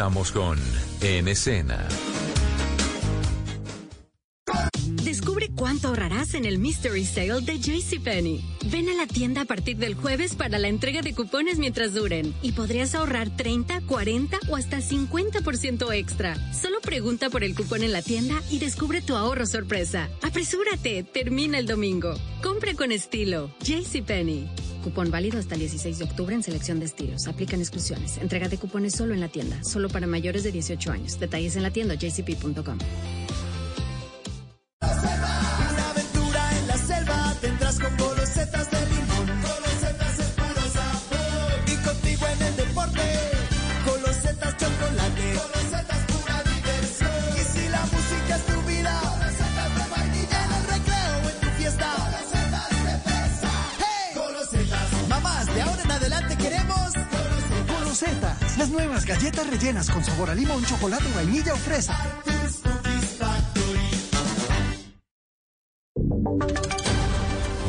Estamos con En Escena. Descubre cuánto ahorrarás en el Mystery Sale de JCPenney. Ven a la tienda a partir del jueves para la entrega de cupones mientras duren y podrías ahorrar 30, 40 o hasta 50% extra. Solo pregunta por el cupón en la tienda y descubre tu ahorro sorpresa. Apresúrate, termina el domingo. Compre con estilo. JCPenney. Cupón válido hasta el 16 de octubre en selección de estilos. Aplican exclusiones. Entrega de cupones solo en la tienda. Solo para mayores de 18 años. Detalles en la tienda jcp.com. rellenas con sabor a limón, chocolate, vainilla o fresa.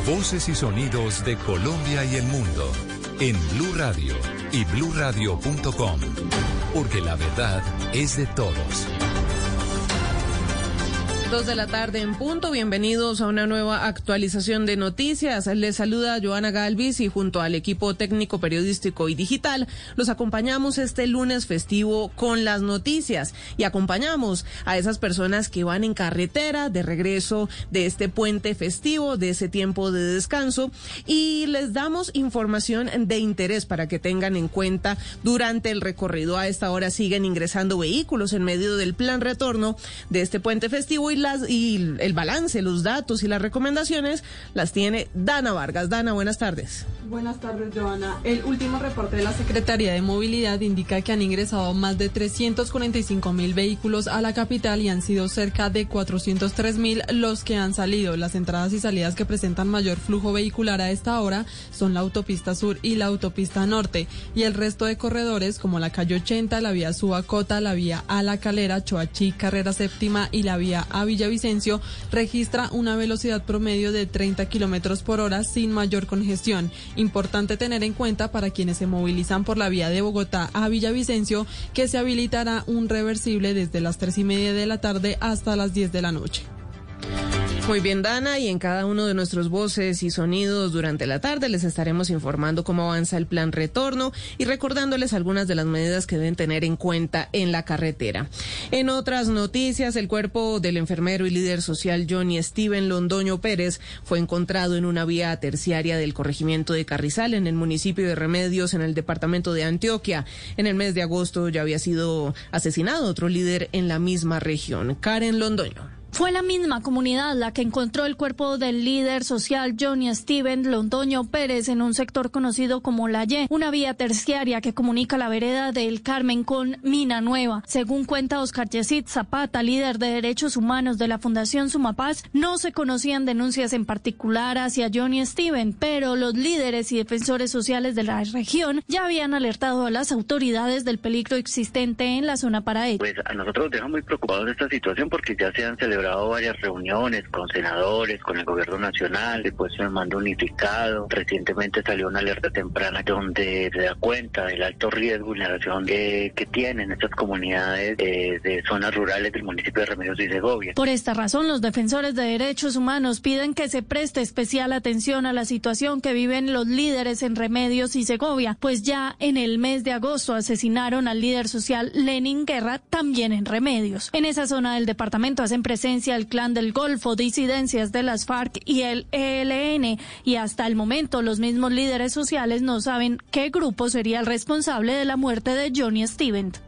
Voces y sonidos de Colombia y el mundo en Blue Radio y bluradio.com, porque la verdad es de todos. Dos de la tarde en punto. Bienvenidos a una nueva actualización de noticias. Les saluda Joana Galvis y junto al equipo técnico periodístico y digital los acompañamos este lunes festivo con las noticias y acompañamos a esas personas que van en carretera de regreso de este puente festivo, de ese tiempo de descanso y les damos información de interés para que tengan en cuenta durante el recorrido. A esta hora siguen ingresando vehículos en medio del plan retorno de este puente festivo y las y el balance, los datos y las recomendaciones las tiene Dana Vargas. Dana, buenas tardes. Buenas tardes, Joana. El último reporte de la Secretaría de Movilidad indica que han ingresado más de 345 mil vehículos a la capital y han sido cerca de 403 mil los que han salido. Las entradas y salidas que presentan mayor flujo vehicular a esta hora son la autopista sur y la autopista norte. Y el resto de corredores, como la calle 80, la vía Subacota, la vía A Calera, Choachí, Carrera Séptima y la vía A Villavicencio, registra una velocidad promedio de 30 kilómetros por hora sin mayor congestión. Importante tener en cuenta para quienes se movilizan por la vía de Bogotá a Villavicencio que se habilitará un reversible desde las tres y media de la tarde hasta las 10 de la noche. Muy bien, Dana, y en cada uno de nuestros voces y sonidos durante la tarde les estaremos informando cómo avanza el plan retorno y recordándoles algunas de las medidas que deben tener en cuenta en la carretera. En otras noticias, el cuerpo del enfermero y líder social Johnny Steven Londoño Pérez fue encontrado en una vía terciaria del corregimiento de Carrizal en el municipio de Remedios en el departamento de Antioquia. En el mes de agosto ya había sido asesinado otro líder en la misma región, Karen Londoño. Fue la misma comunidad la que encontró el cuerpo del líder social Johnny Steven Londoño Pérez en un sector conocido como La Y, una vía terciaria que comunica la vereda del Carmen con Mina Nueva. Según cuenta Oscar Yesid Zapata, líder de derechos humanos de la Fundación Sumapaz, no se conocían denuncias en particular hacia Johnny Steven, pero los líderes y defensores sociales de la región ya habían alertado a las autoridades del peligro existente en la zona para ellos. Pues a nosotros nos deja muy preocupados esta situación porque ya se han celebrado varias reuniones con senadores, con el gobierno nacional, después se mando unificado. Recientemente salió una alerta temprana donde se da cuenta del alto riesgo y vulneración de, que tienen estas comunidades de, de zonas rurales del municipio de Remedios y Segovia. Por esta razón, los defensores de derechos humanos piden que se preste especial atención a la situación que viven los líderes en Remedios y Segovia, pues ya en el mes de agosto asesinaron al líder social Lenin Guerra también en Remedios. En esa zona del departamento hacen presencia el Clan del Golfo, disidencias de las FARC y el ELN, y hasta el momento los mismos líderes sociales no saben qué grupo sería el responsable de la muerte de Johnny Stevens.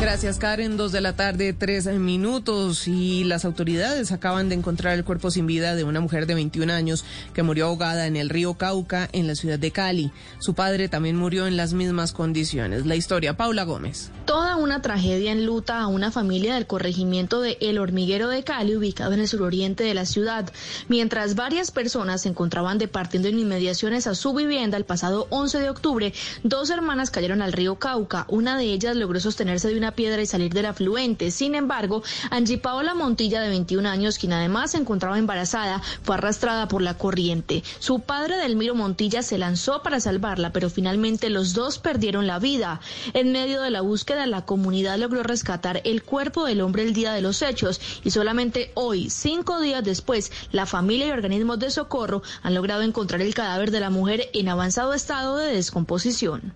Gracias, Karen. Dos de la tarde, tres minutos. Y las autoridades acaban de encontrar el cuerpo sin vida de una mujer de 21 años que murió ahogada en el río Cauca, en la ciudad de Cali. Su padre también murió en las mismas condiciones. La historia, Paula Gómez. Toda una tragedia en luta a una familia del corregimiento de El Hormiguero de Cali, ubicado en el suroriente de la ciudad. Mientras varias personas se encontraban departiendo en inmediaciones a su vivienda el pasado 11 de octubre, dos hermanas cayeron al río Cauca. Una de ellas logró sostenerse de una piedra y salir del afluente. Sin embargo, Angie Paola Montilla, de 21 años, quien además se encontraba embarazada, fue arrastrada por la corriente. Su padre, Delmiro Montilla, se lanzó para salvarla, pero finalmente los dos perdieron la vida. En medio de la búsqueda, la comunidad logró rescatar el cuerpo del hombre el día de los hechos y solamente hoy, cinco días después, la familia y organismos de socorro han logrado encontrar el cadáver de la mujer en avanzado estado de descomposición.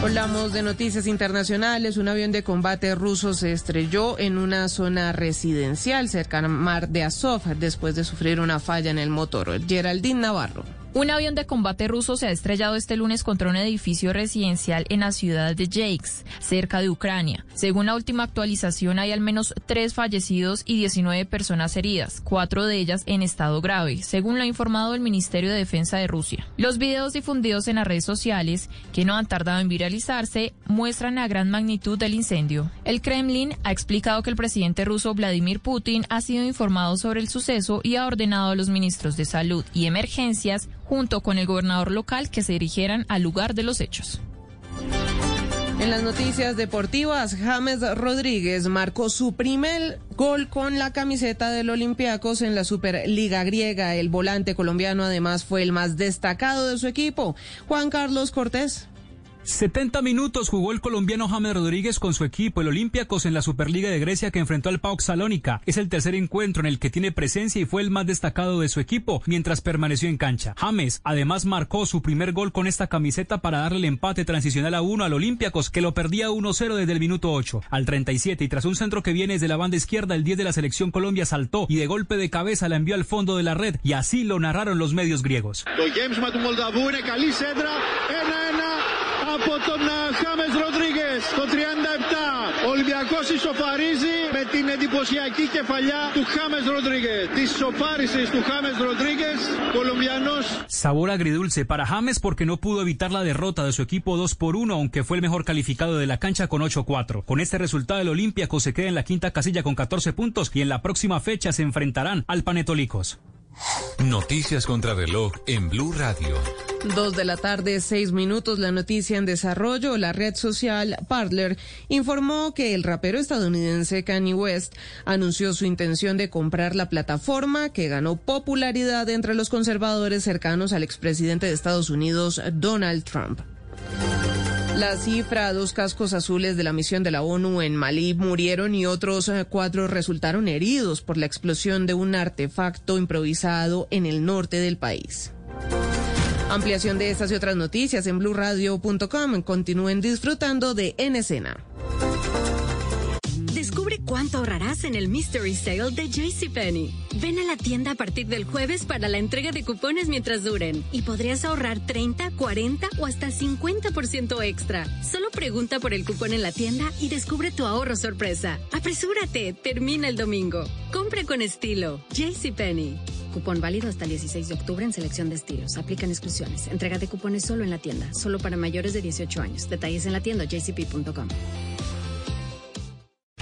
Hablamos de noticias internacionales. Un avión de combate ruso se estrelló en una zona residencial cerca al mar de Azov después de sufrir una falla en el motor. Geraldine Navarro. Un avión de combate ruso se ha estrellado este lunes contra un edificio residencial en la ciudad de Jakes, cerca de Ucrania. Según la última actualización, hay al menos tres fallecidos y 19 personas heridas, cuatro de ellas en estado grave, según lo ha informado el Ministerio de Defensa de Rusia. Los videos difundidos en las redes sociales, que no han tardado en viralizarse, muestran la gran magnitud del incendio. El Kremlin ha explicado que el presidente ruso Vladimir Putin ha sido informado sobre el suceso y ha ordenado a los ministros de Salud y Emergencias junto con el gobernador local que se dirigieran al lugar de los hechos. En las noticias deportivas, James Rodríguez marcó su primer gol con la camiseta del Olympiacos en la Superliga griega. El volante colombiano además fue el más destacado de su equipo. Juan Carlos Cortés. 70 minutos jugó el colombiano James Rodríguez con su equipo, el Olympiacos, en la Superliga de Grecia que enfrentó al PAOK Salónica. Es el tercer encuentro en el que tiene presencia y fue el más destacado de su equipo mientras permaneció en cancha. James además marcó su primer gol con esta camiseta para darle el empate transicional a uno al Olympiacos que lo perdía 1-0 desde el minuto 8. Al 37 y tras un centro que viene desde la banda izquierda, el 10 de la selección Colombia saltó y de golpe de cabeza la envió al fondo de la red y así lo narraron los medios griegos από τον Χάμες Ροντρίγκες το 37. Ο Ολυμπιακός ισοφαρίζει με την εντυπωσιακή κεφαλιά του Χάμες Ροντρίγκες. Τη ισοφάρισης του Χάμες Ροντρίγκες, colombianos. Sabor agridulce para James porque no pudo evitar la derrota de su equipo 2 por 1, aunque fue el mejor calificado de la cancha con 8-4. Con este resultado el Olympiacos se queda en la quinta casilla con 14 puntos y en la próxima fecha se enfrentarán al Panetolicos. Noticias contra reloj en Blue Radio. Dos de la tarde, seis minutos. La noticia en desarrollo. La red social Parler informó que el rapero estadounidense Kanye West anunció su intención de comprar la plataforma que ganó popularidad entre los conservadores cercanos al expresidente de Estados Unidos, Donald Trump. La cifra, dos cascos azules de la misión de la ONU en Malí murieron y otros eh, cuatro resultaron heridos por la explosión de un artefacto improvisado en el norte del país. Ampliación de estas y otras noticias en blurradio.com. Continúen disfrutando de En Escena. Descubre cuánto ahorrarás en el Mystery Sale de JCPenney. Ven a la tienda a partir del jueves para la entrega de cupones mientras duren y podrías ahorrar 30, 40 o hasta 50% extra. Solo pregunta por el cupón en la tienda y descubre tu ahorro sorpresa. Apresúrate, termina el domingo. Compra con estilo. JCPenney. Cupón válido hasta el 16 de octubre en selección de estilos. Aplican exclusiones. Entrega de cupones solo en la tienda. Solo para mayores de 18 años. Detalles en la tienda jcp.com.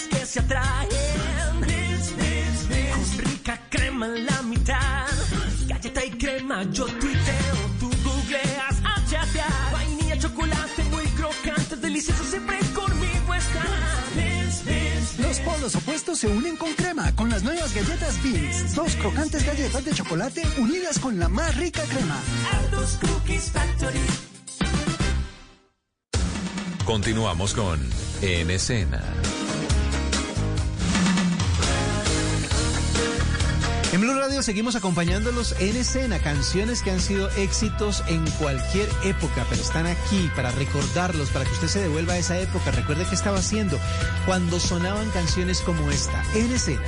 que se atraen. Con rica crema en la mitad. Galleta y crema, yo tuiteo, tú googleas a chatear. Vainilla, chocolate, muy crocante, delicioso, siempre conmigo estás. Los polos opuestos se unen con crema con las nuevas galletas Beans. Dos crocantes galletas de chocolate unidas con la más rica crema. Aldos Cookies Factory. Continuamos con En Escena. En Blue Radio seguimos acompañándolos en escena, canciones que han sido éxitos en cualquier época, pero están aquí para recordarlos, para que usted se devuelva a esa época. Recuerde qué estaba haciendo cuando sonaban canciones como esta, en escena.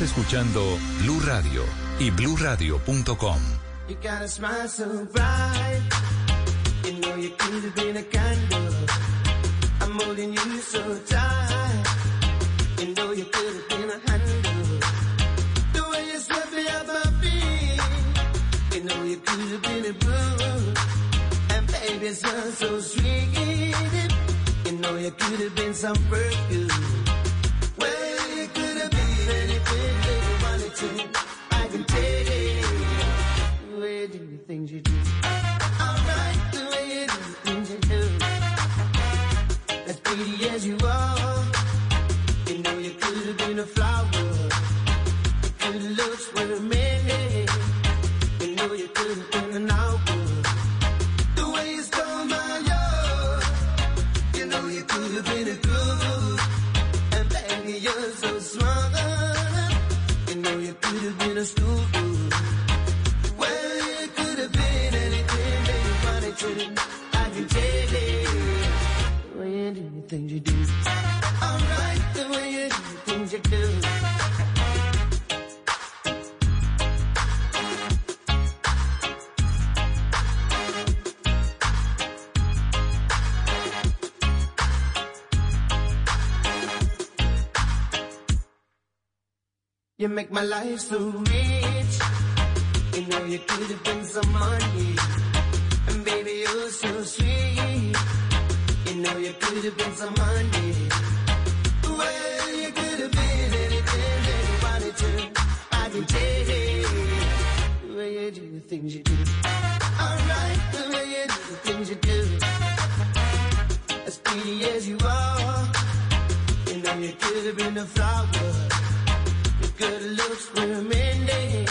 Escuchando Blue Radio y bluradio.com. you do. You make my life so rich. You know you could have been some money. And baby, you're so sweet. You know you could have been some money. Well, things you do. Alright, the way you do the things you do. As pretty as you are. You know you could have been a flower. Your good looks were a.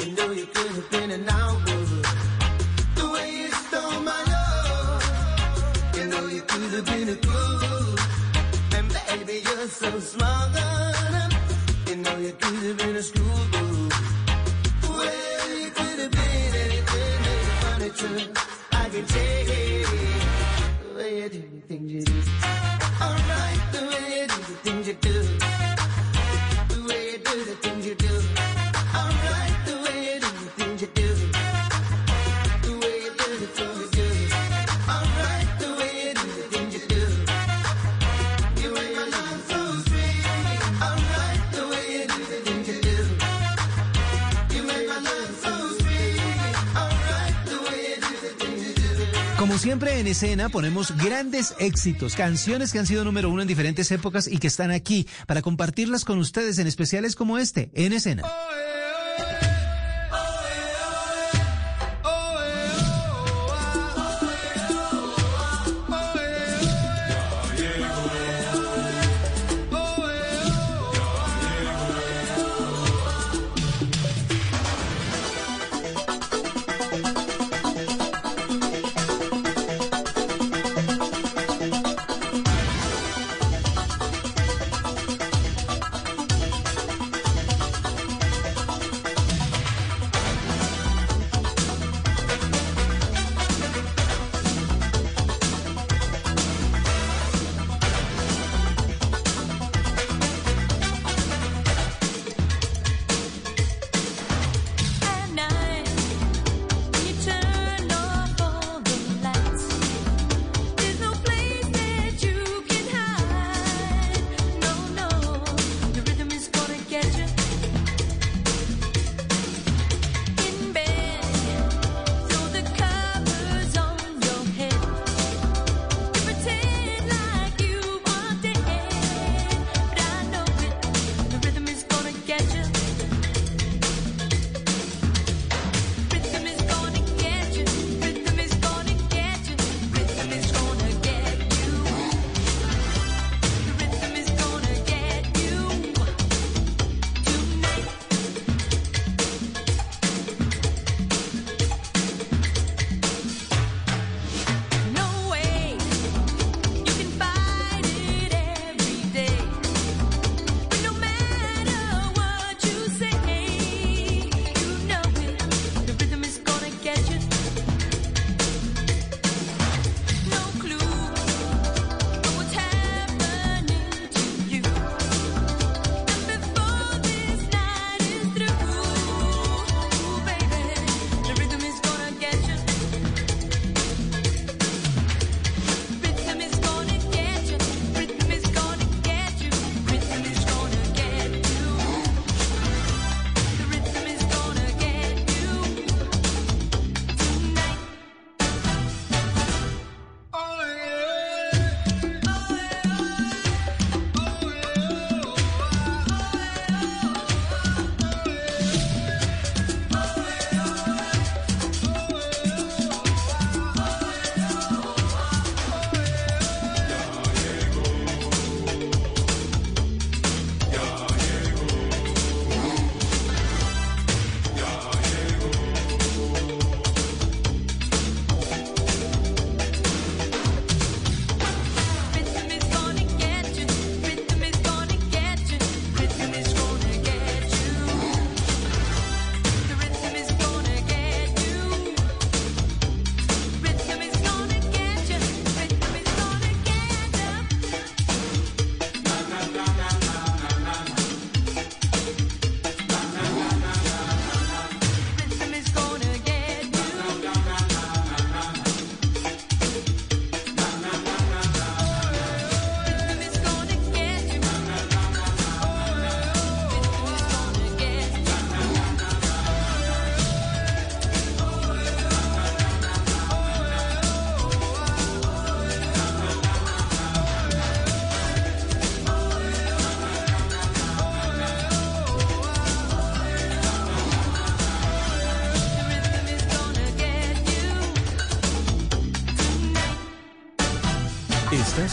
You know you could have been an hour. The way you stole my love. You know you could have been a groove. And baby, you're so smart. You know you could have been a school to. I can take it. Things you do. Siempre en escena ponemos grandes éxitos, canciones que han sido número uno en diferentes épocas y que están aquí para compartirlas con ustedes en especiales como este, en escena.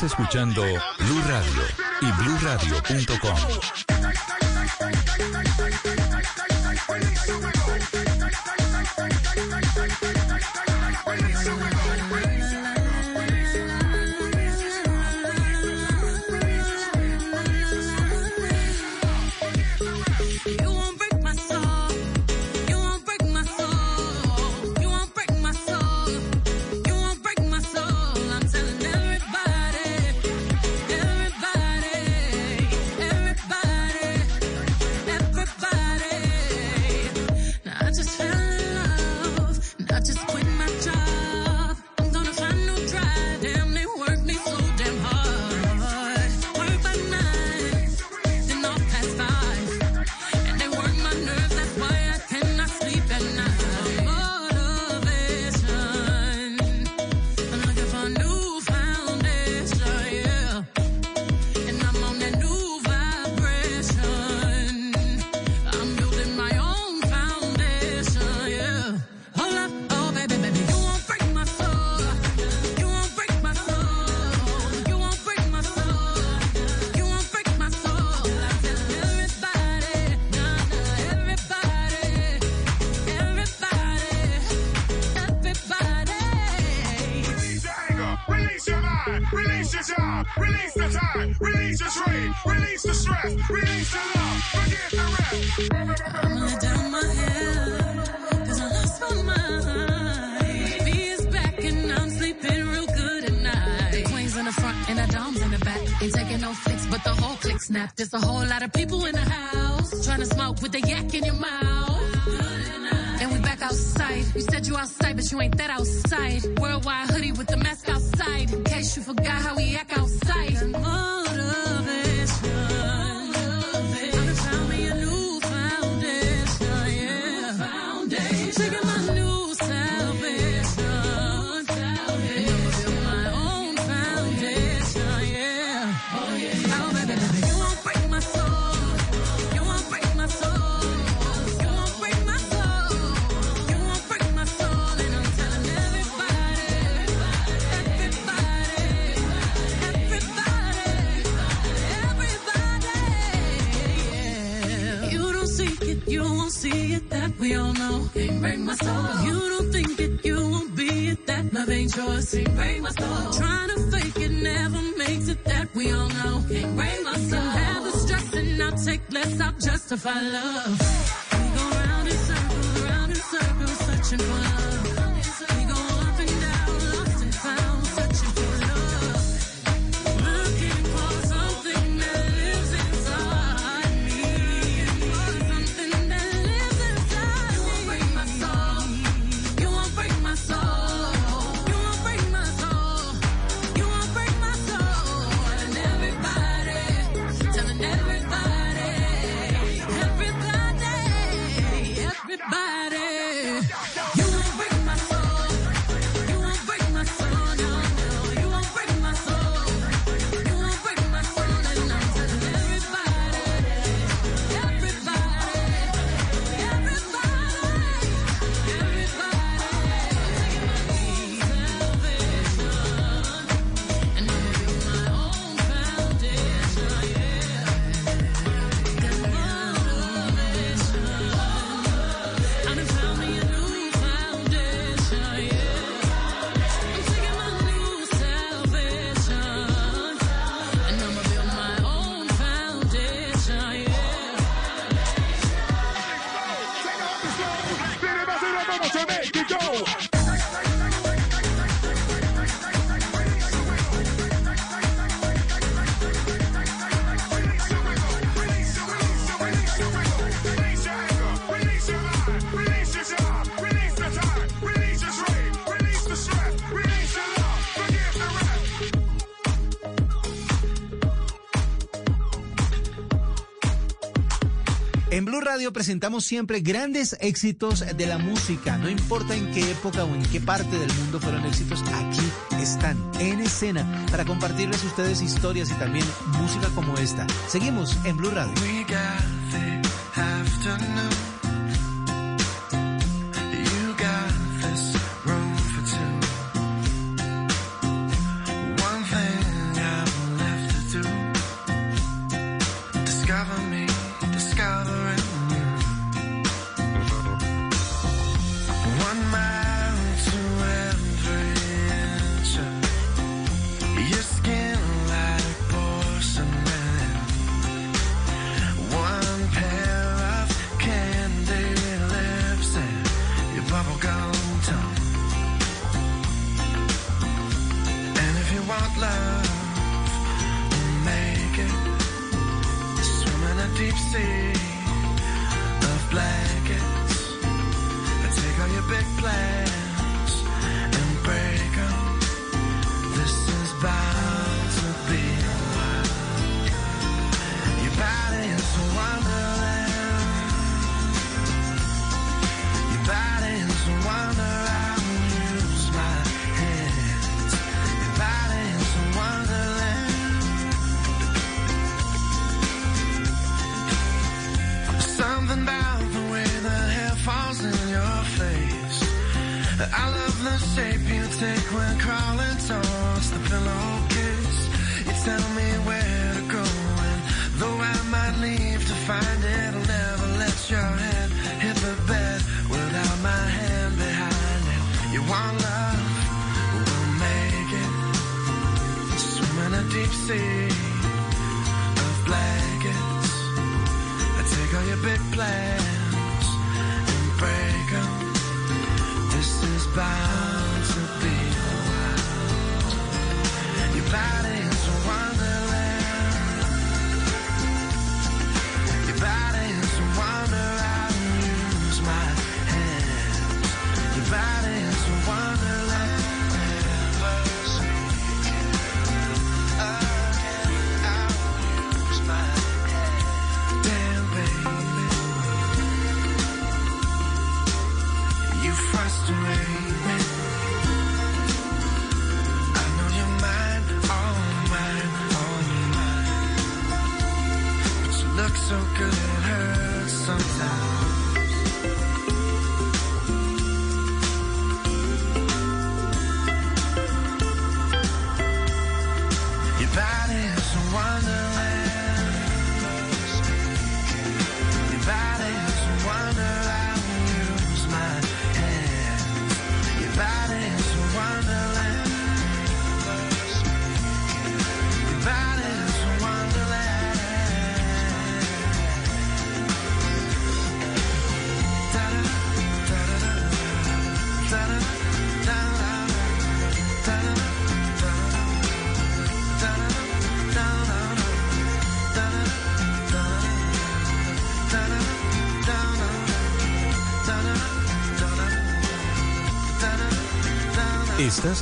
escuchando Blue Radio y BlueRadio.com. you ain't that outside. Worldwide hoodie with the mess yours. Can't break my soul. Trying to fake it never makes it that we all know. Can't break my soul. Can have the stress and I'll take less, I'll justify love. Radio presentamos siempre grandes éxitos de la música. No importa en qué época o en qué parte del mundo fueron éxitos, aquí están en escena para compartirles a ustedes historias y también música como esta. Seguimos en Blue Radio.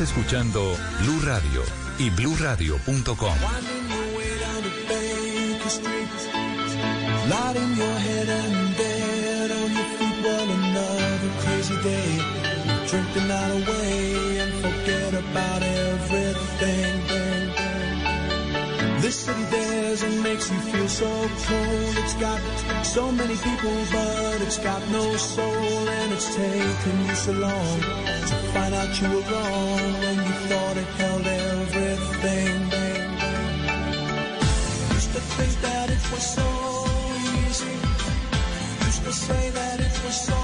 Escuchando Blue Radio y BlueRadio.com. Drinking away and forget about everything. This city there's and makes you feel so cold. It's got so many people, but it's got no soul. And it's taken you so long to find out you were wrong when you thought it held everything. Used to think that it was so easy. Used to say that it was so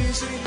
easy.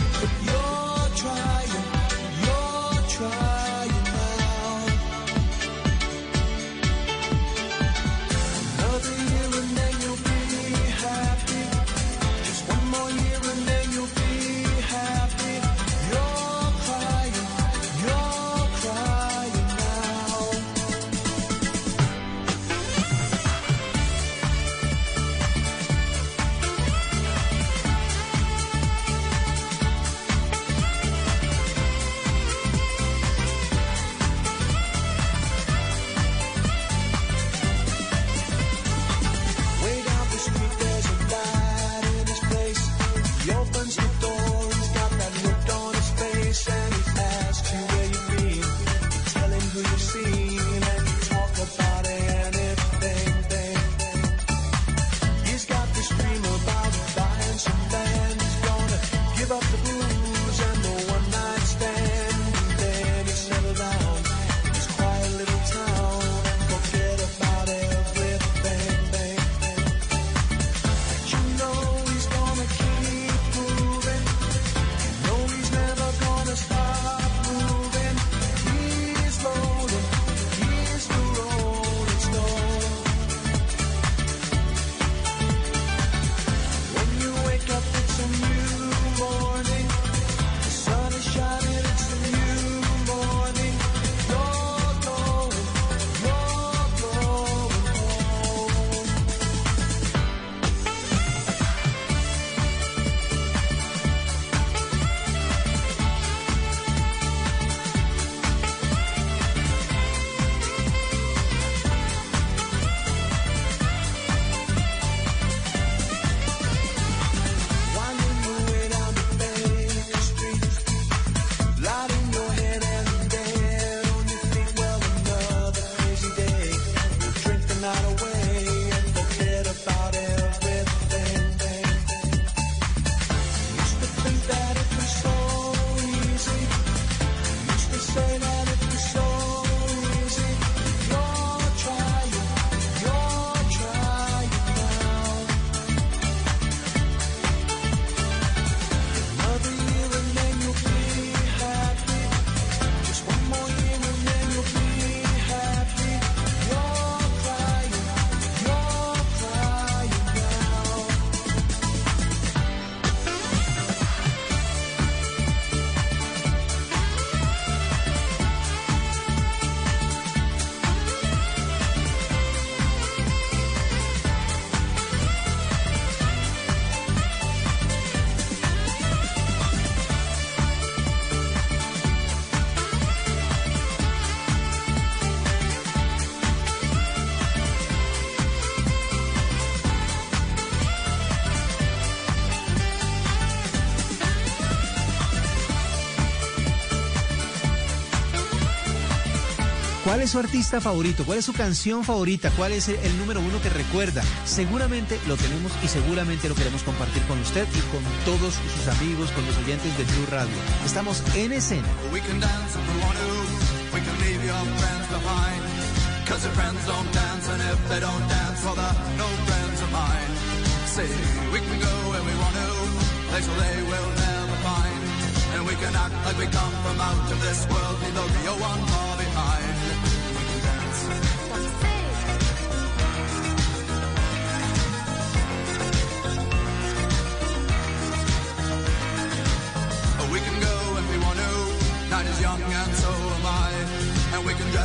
¿Cuál es su artista favorito? ¿Cuál es su canción favorita? ¿Cuál es el, el número uno que recuerda? Seguramente lo tenemos y seguramente lo queremos compartir con usted y con todos sus amigos, con los oyentes de Blue Radio. Estamos en escena. We can dance if we want to. We can leave your friends behind. Cause your friends don't dance, and if they don't dance, well, they're no friends of mine. See, we can go where we want to, places they will never find. And we can act like we come from out of this world, leave the real one far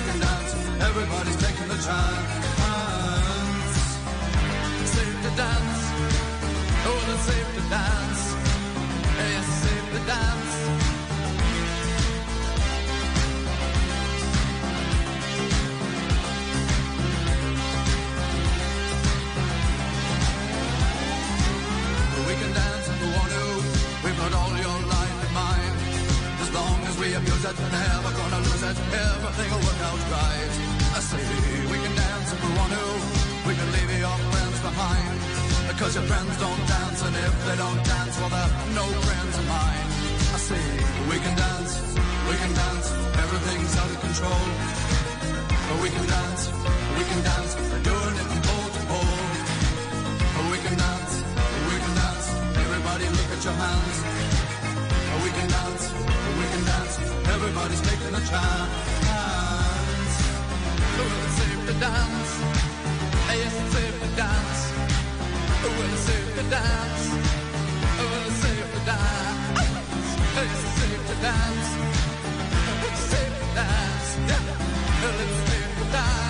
we can dance, everybody's taking the chance. Safe to dance, oh, it's safe to dance. Yes, it's safe to dance. We can dance to. We've got all your life. As long as we abuse it, never gonna lose it. Everything work out right. I say we can dance if we want to. We can leave your friends behind. Because your friends don't dance, and if they don't dance, well, they're no friends of mine. I say we can dance, we can dance. Everything's out of control. But we can dance, we can dance. We're doing it Everybody's taking a chance. Well, it's safe to dance. Yes, it's safe to dance. Well, it's safe to dance. Well, it's safe to dance. Yes, it's safe to dance. It's safe to dance. Yeah. Well, it's safe to dance.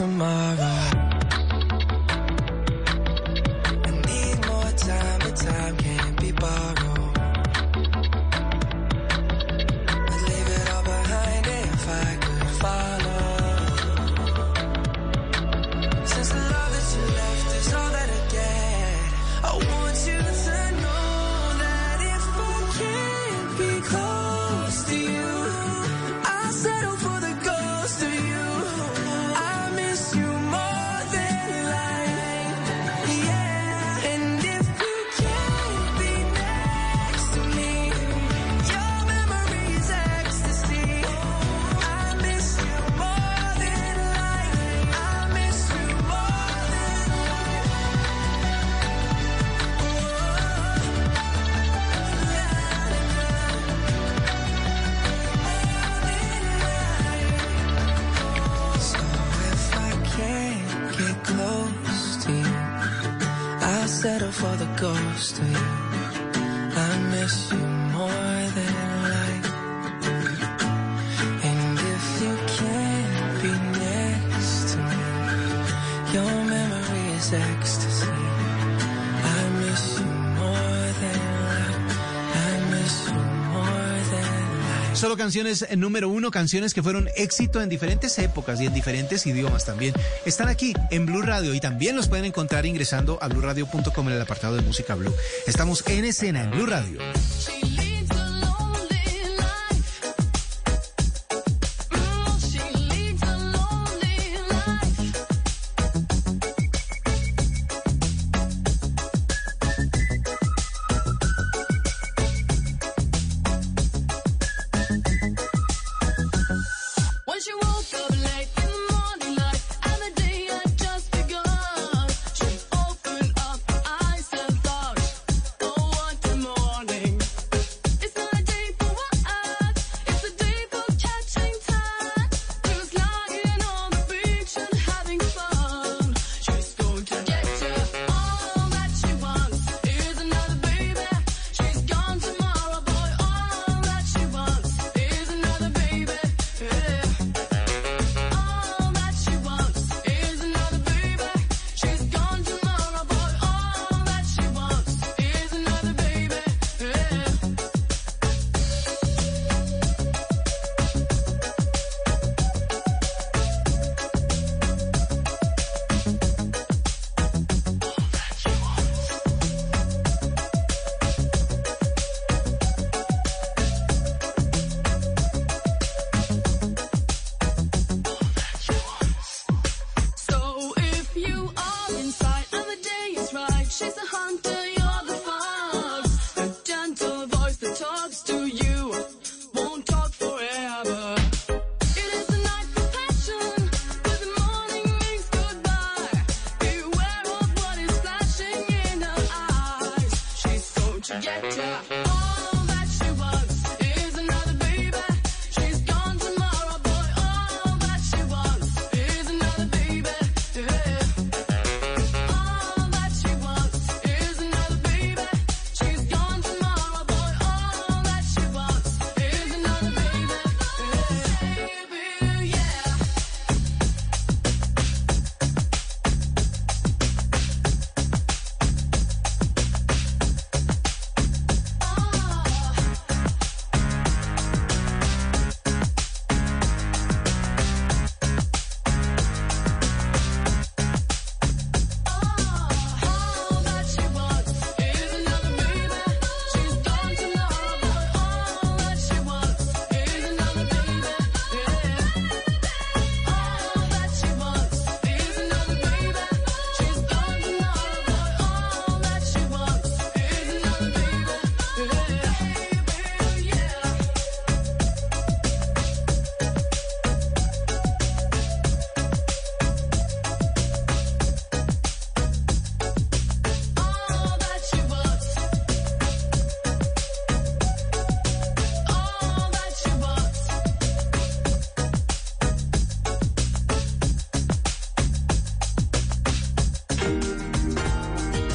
tomorrow. canciones eh, número uno, canciones que fueron éxito en diferentes épocas y en diferentes idiomas también. Están aquí en Blue Radio y también los pueden encontrar ingresando a bluradio.com en el apartado de música Blue. Estamos en escena en Blue Radio.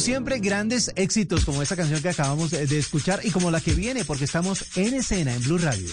Siempre, grandes éxitos como esta canción que acabamos eh, de escuchar y como la que viene, porque estamos en escena en Blue Radio.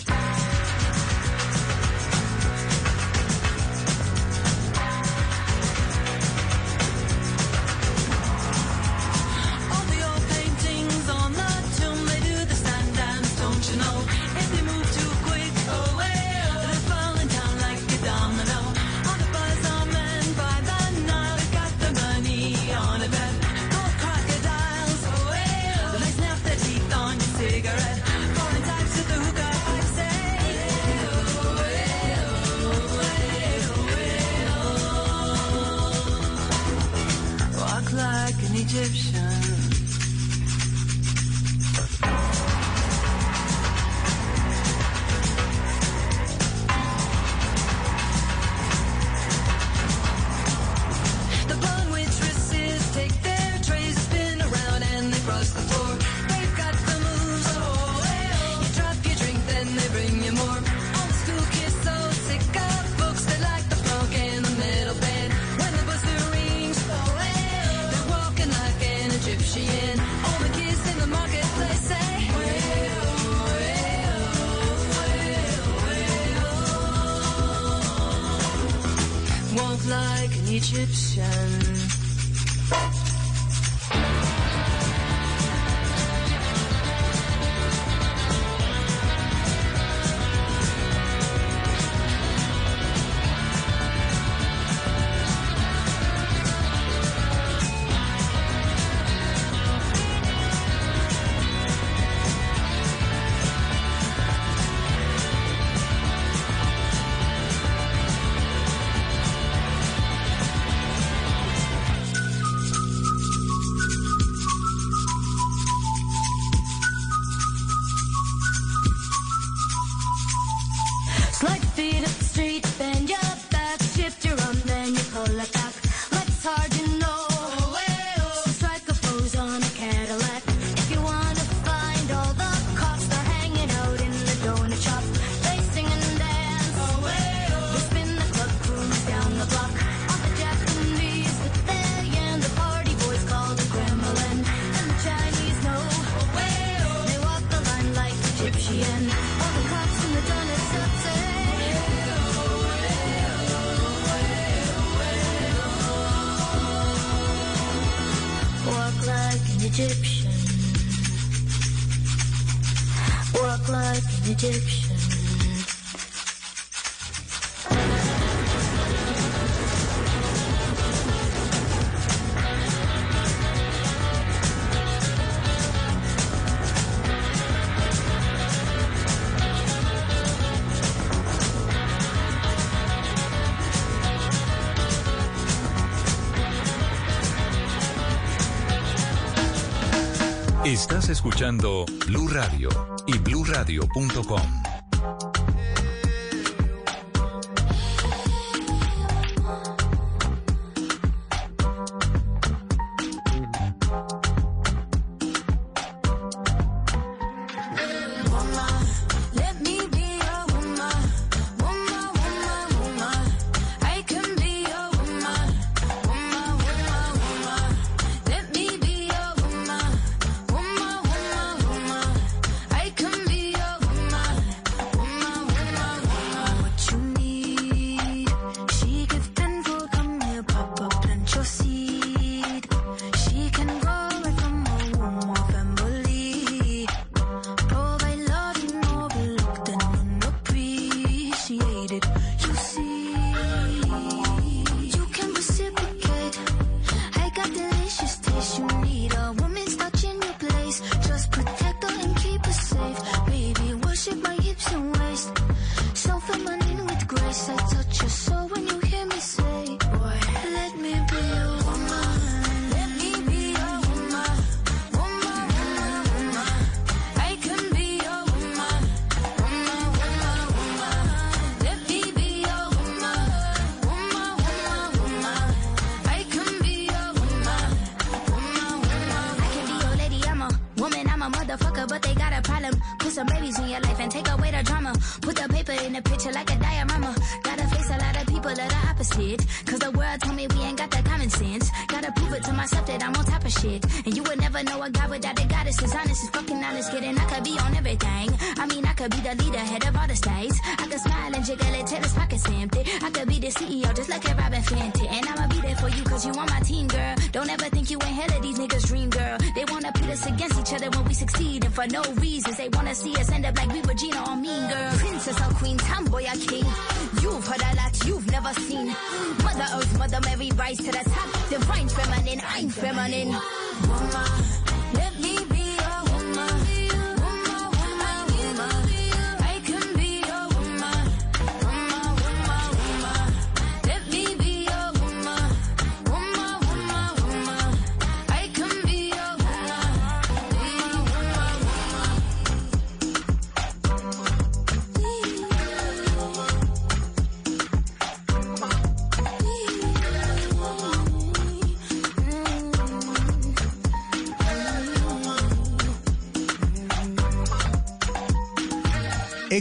Escuchando Blue Radio y BlueRadio.com.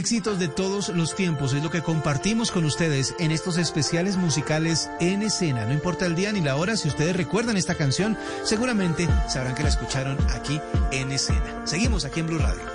éxitos de todos los tiempos es lo que compartimos con ustedes en estos especiales musicales en escena. No importa el día ni la hora, si ustedes recuerdan esta canción, seguramente sabrán que la escucharon aquí en escena. Seguimos aquí en Blue Radio.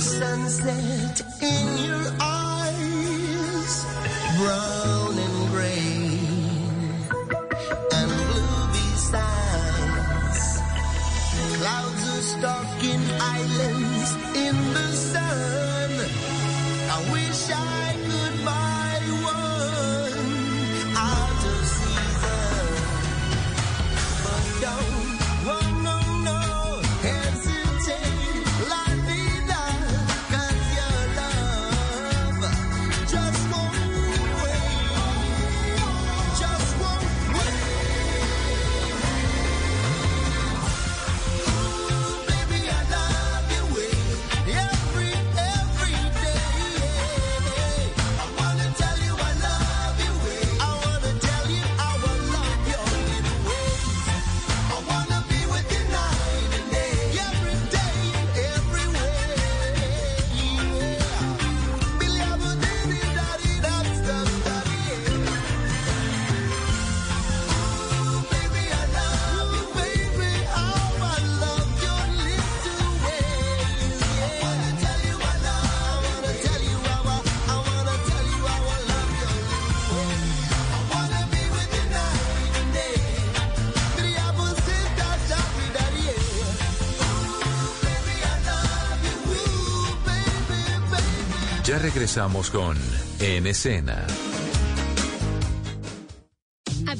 sunset in your eyes, brown and gray, and blue besides. Clouds are stalking islands regresamos con En Escena.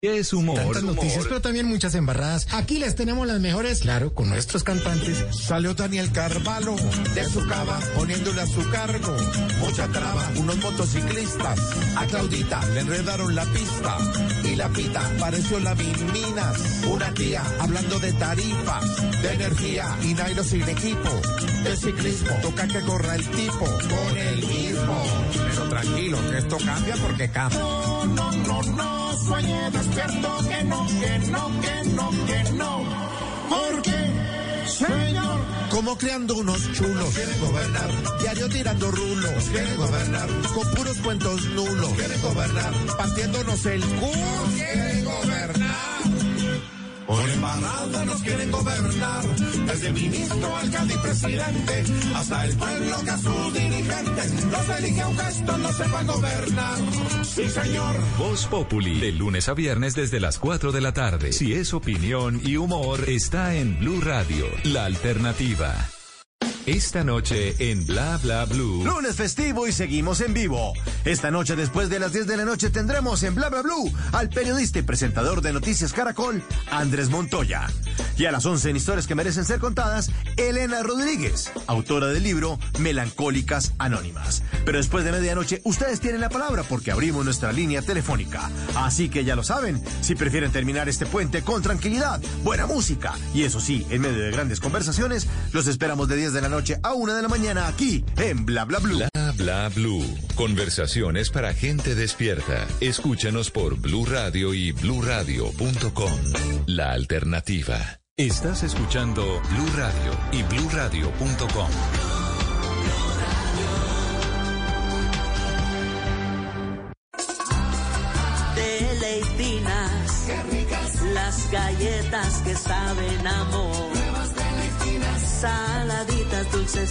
Es humor. Tantas noticias, pero también muchas embarradas. Aquí les tenemos las mejores, claro, con nuestros cantantes. Salió Daniel Carvalho de su cava poniéndole a su cargo mucha traba. Unos motociclistas a Claudita le enredaron la pista y la pita pareció la Minas. Una tía hablando de tarifas, de energía y Nairo sin equipo. De ciclismo toca que corra el tipo con el mismo. Pero tranquilo, que esto cambia porque cambia. No, no, no, no, sueñe despierto que no, que no, que no, que no. Porque, señor, Como creando unos chulos. Quieren gobernar. Diario tirando rulos. Quieren gobernar. Con puros cuentos nulos. Quieren gobernar. Partiéndonos el culo. Quieren gobernar. Por embarrada nos quieren gobernar, desde ministro, alcalde y presidente, hasta el pueblo que a sus dirigentes los elige aunque estos no sepan gobernar. Sí, señor. Voz Populi, de lunes a viernes desde las 4 de la tarde. Si es opinión y humor, está en Blue Radio, la alternativa. Esta noche en Bla Bla Blue. Lunes festivo y seguimos en vivo. Esta noche, después de las 10 de la noche, tendremos en Bla Bla Blue al periodista y presentador de Noticias Caracol, Andrés Montoya. Y a las 11 en Historias que merecen ser contadas, Elena Rodríguez, autora del libro Melancólicas Anónimas. Pero después de medianoche, ustedes tienen la palabra porque abrimos nuestra línea telefónica. Así que ya lo saben, si prefieren terminar este puente con tranquilidad, buena música y eso sí, en medio de grandes conversaciones, los esperamos de 10 de la noche a 1 de la mañana aquí en Bla Bla Blue. Bla Bla Blue. Conversaciones para gente despierta. Escúchanos por Blue Radio y bluradio.com. La alternativa. Estás escuchando Blue Radio y bluradio.com. Deleitinas. Las galletas que saben amor.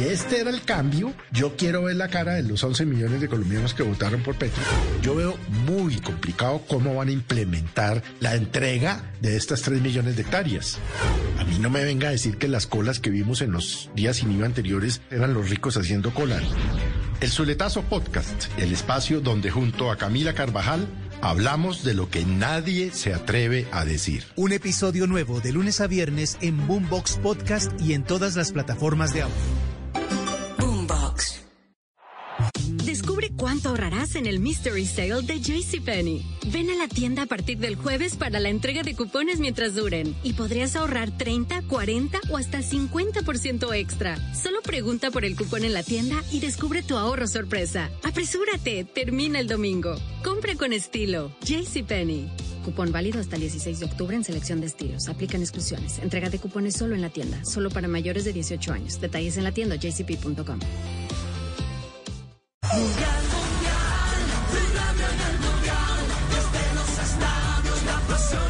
Este era el cambio, yo quiero ver la cara de los 11 millones de colombianos que votaron por Petro. Yo veo muy complicado cómo van a implementar la entrega de estas 3 millones de hectáreas. A mí no me venga a decir que las colas que vimos en los días sin IVA anteriores eran los ricos haciendo cola. El Zuletazo Podcast, el espacio donde junto a Camila Carvajal hablamos de lo que nadie se atreve a decir. Un episodio nuevo de lunes a viernes en Boombox Podcast y en todas las plataformas de audio. Ahorrarás en el Mystery Sale de JCPenney. Ven a la tienda a partir del jueves para la entrega de cupones mientras duren y podrías ahorrar 30, 40 o hasta 50% extra. Solo pregunta por el cupón en la tienda y descubre tu ahorro sorpresa. Apresúrate, termina el domingo. Compra con estilo. JCPenney. Cupón válido hasta el 16 de octubre en selección de estilos. Aplican exclusiones. Entrega de cupones solo en la tienda. Solo para mayores de 18 años. Detalles en la tienda jcp.com. estadios la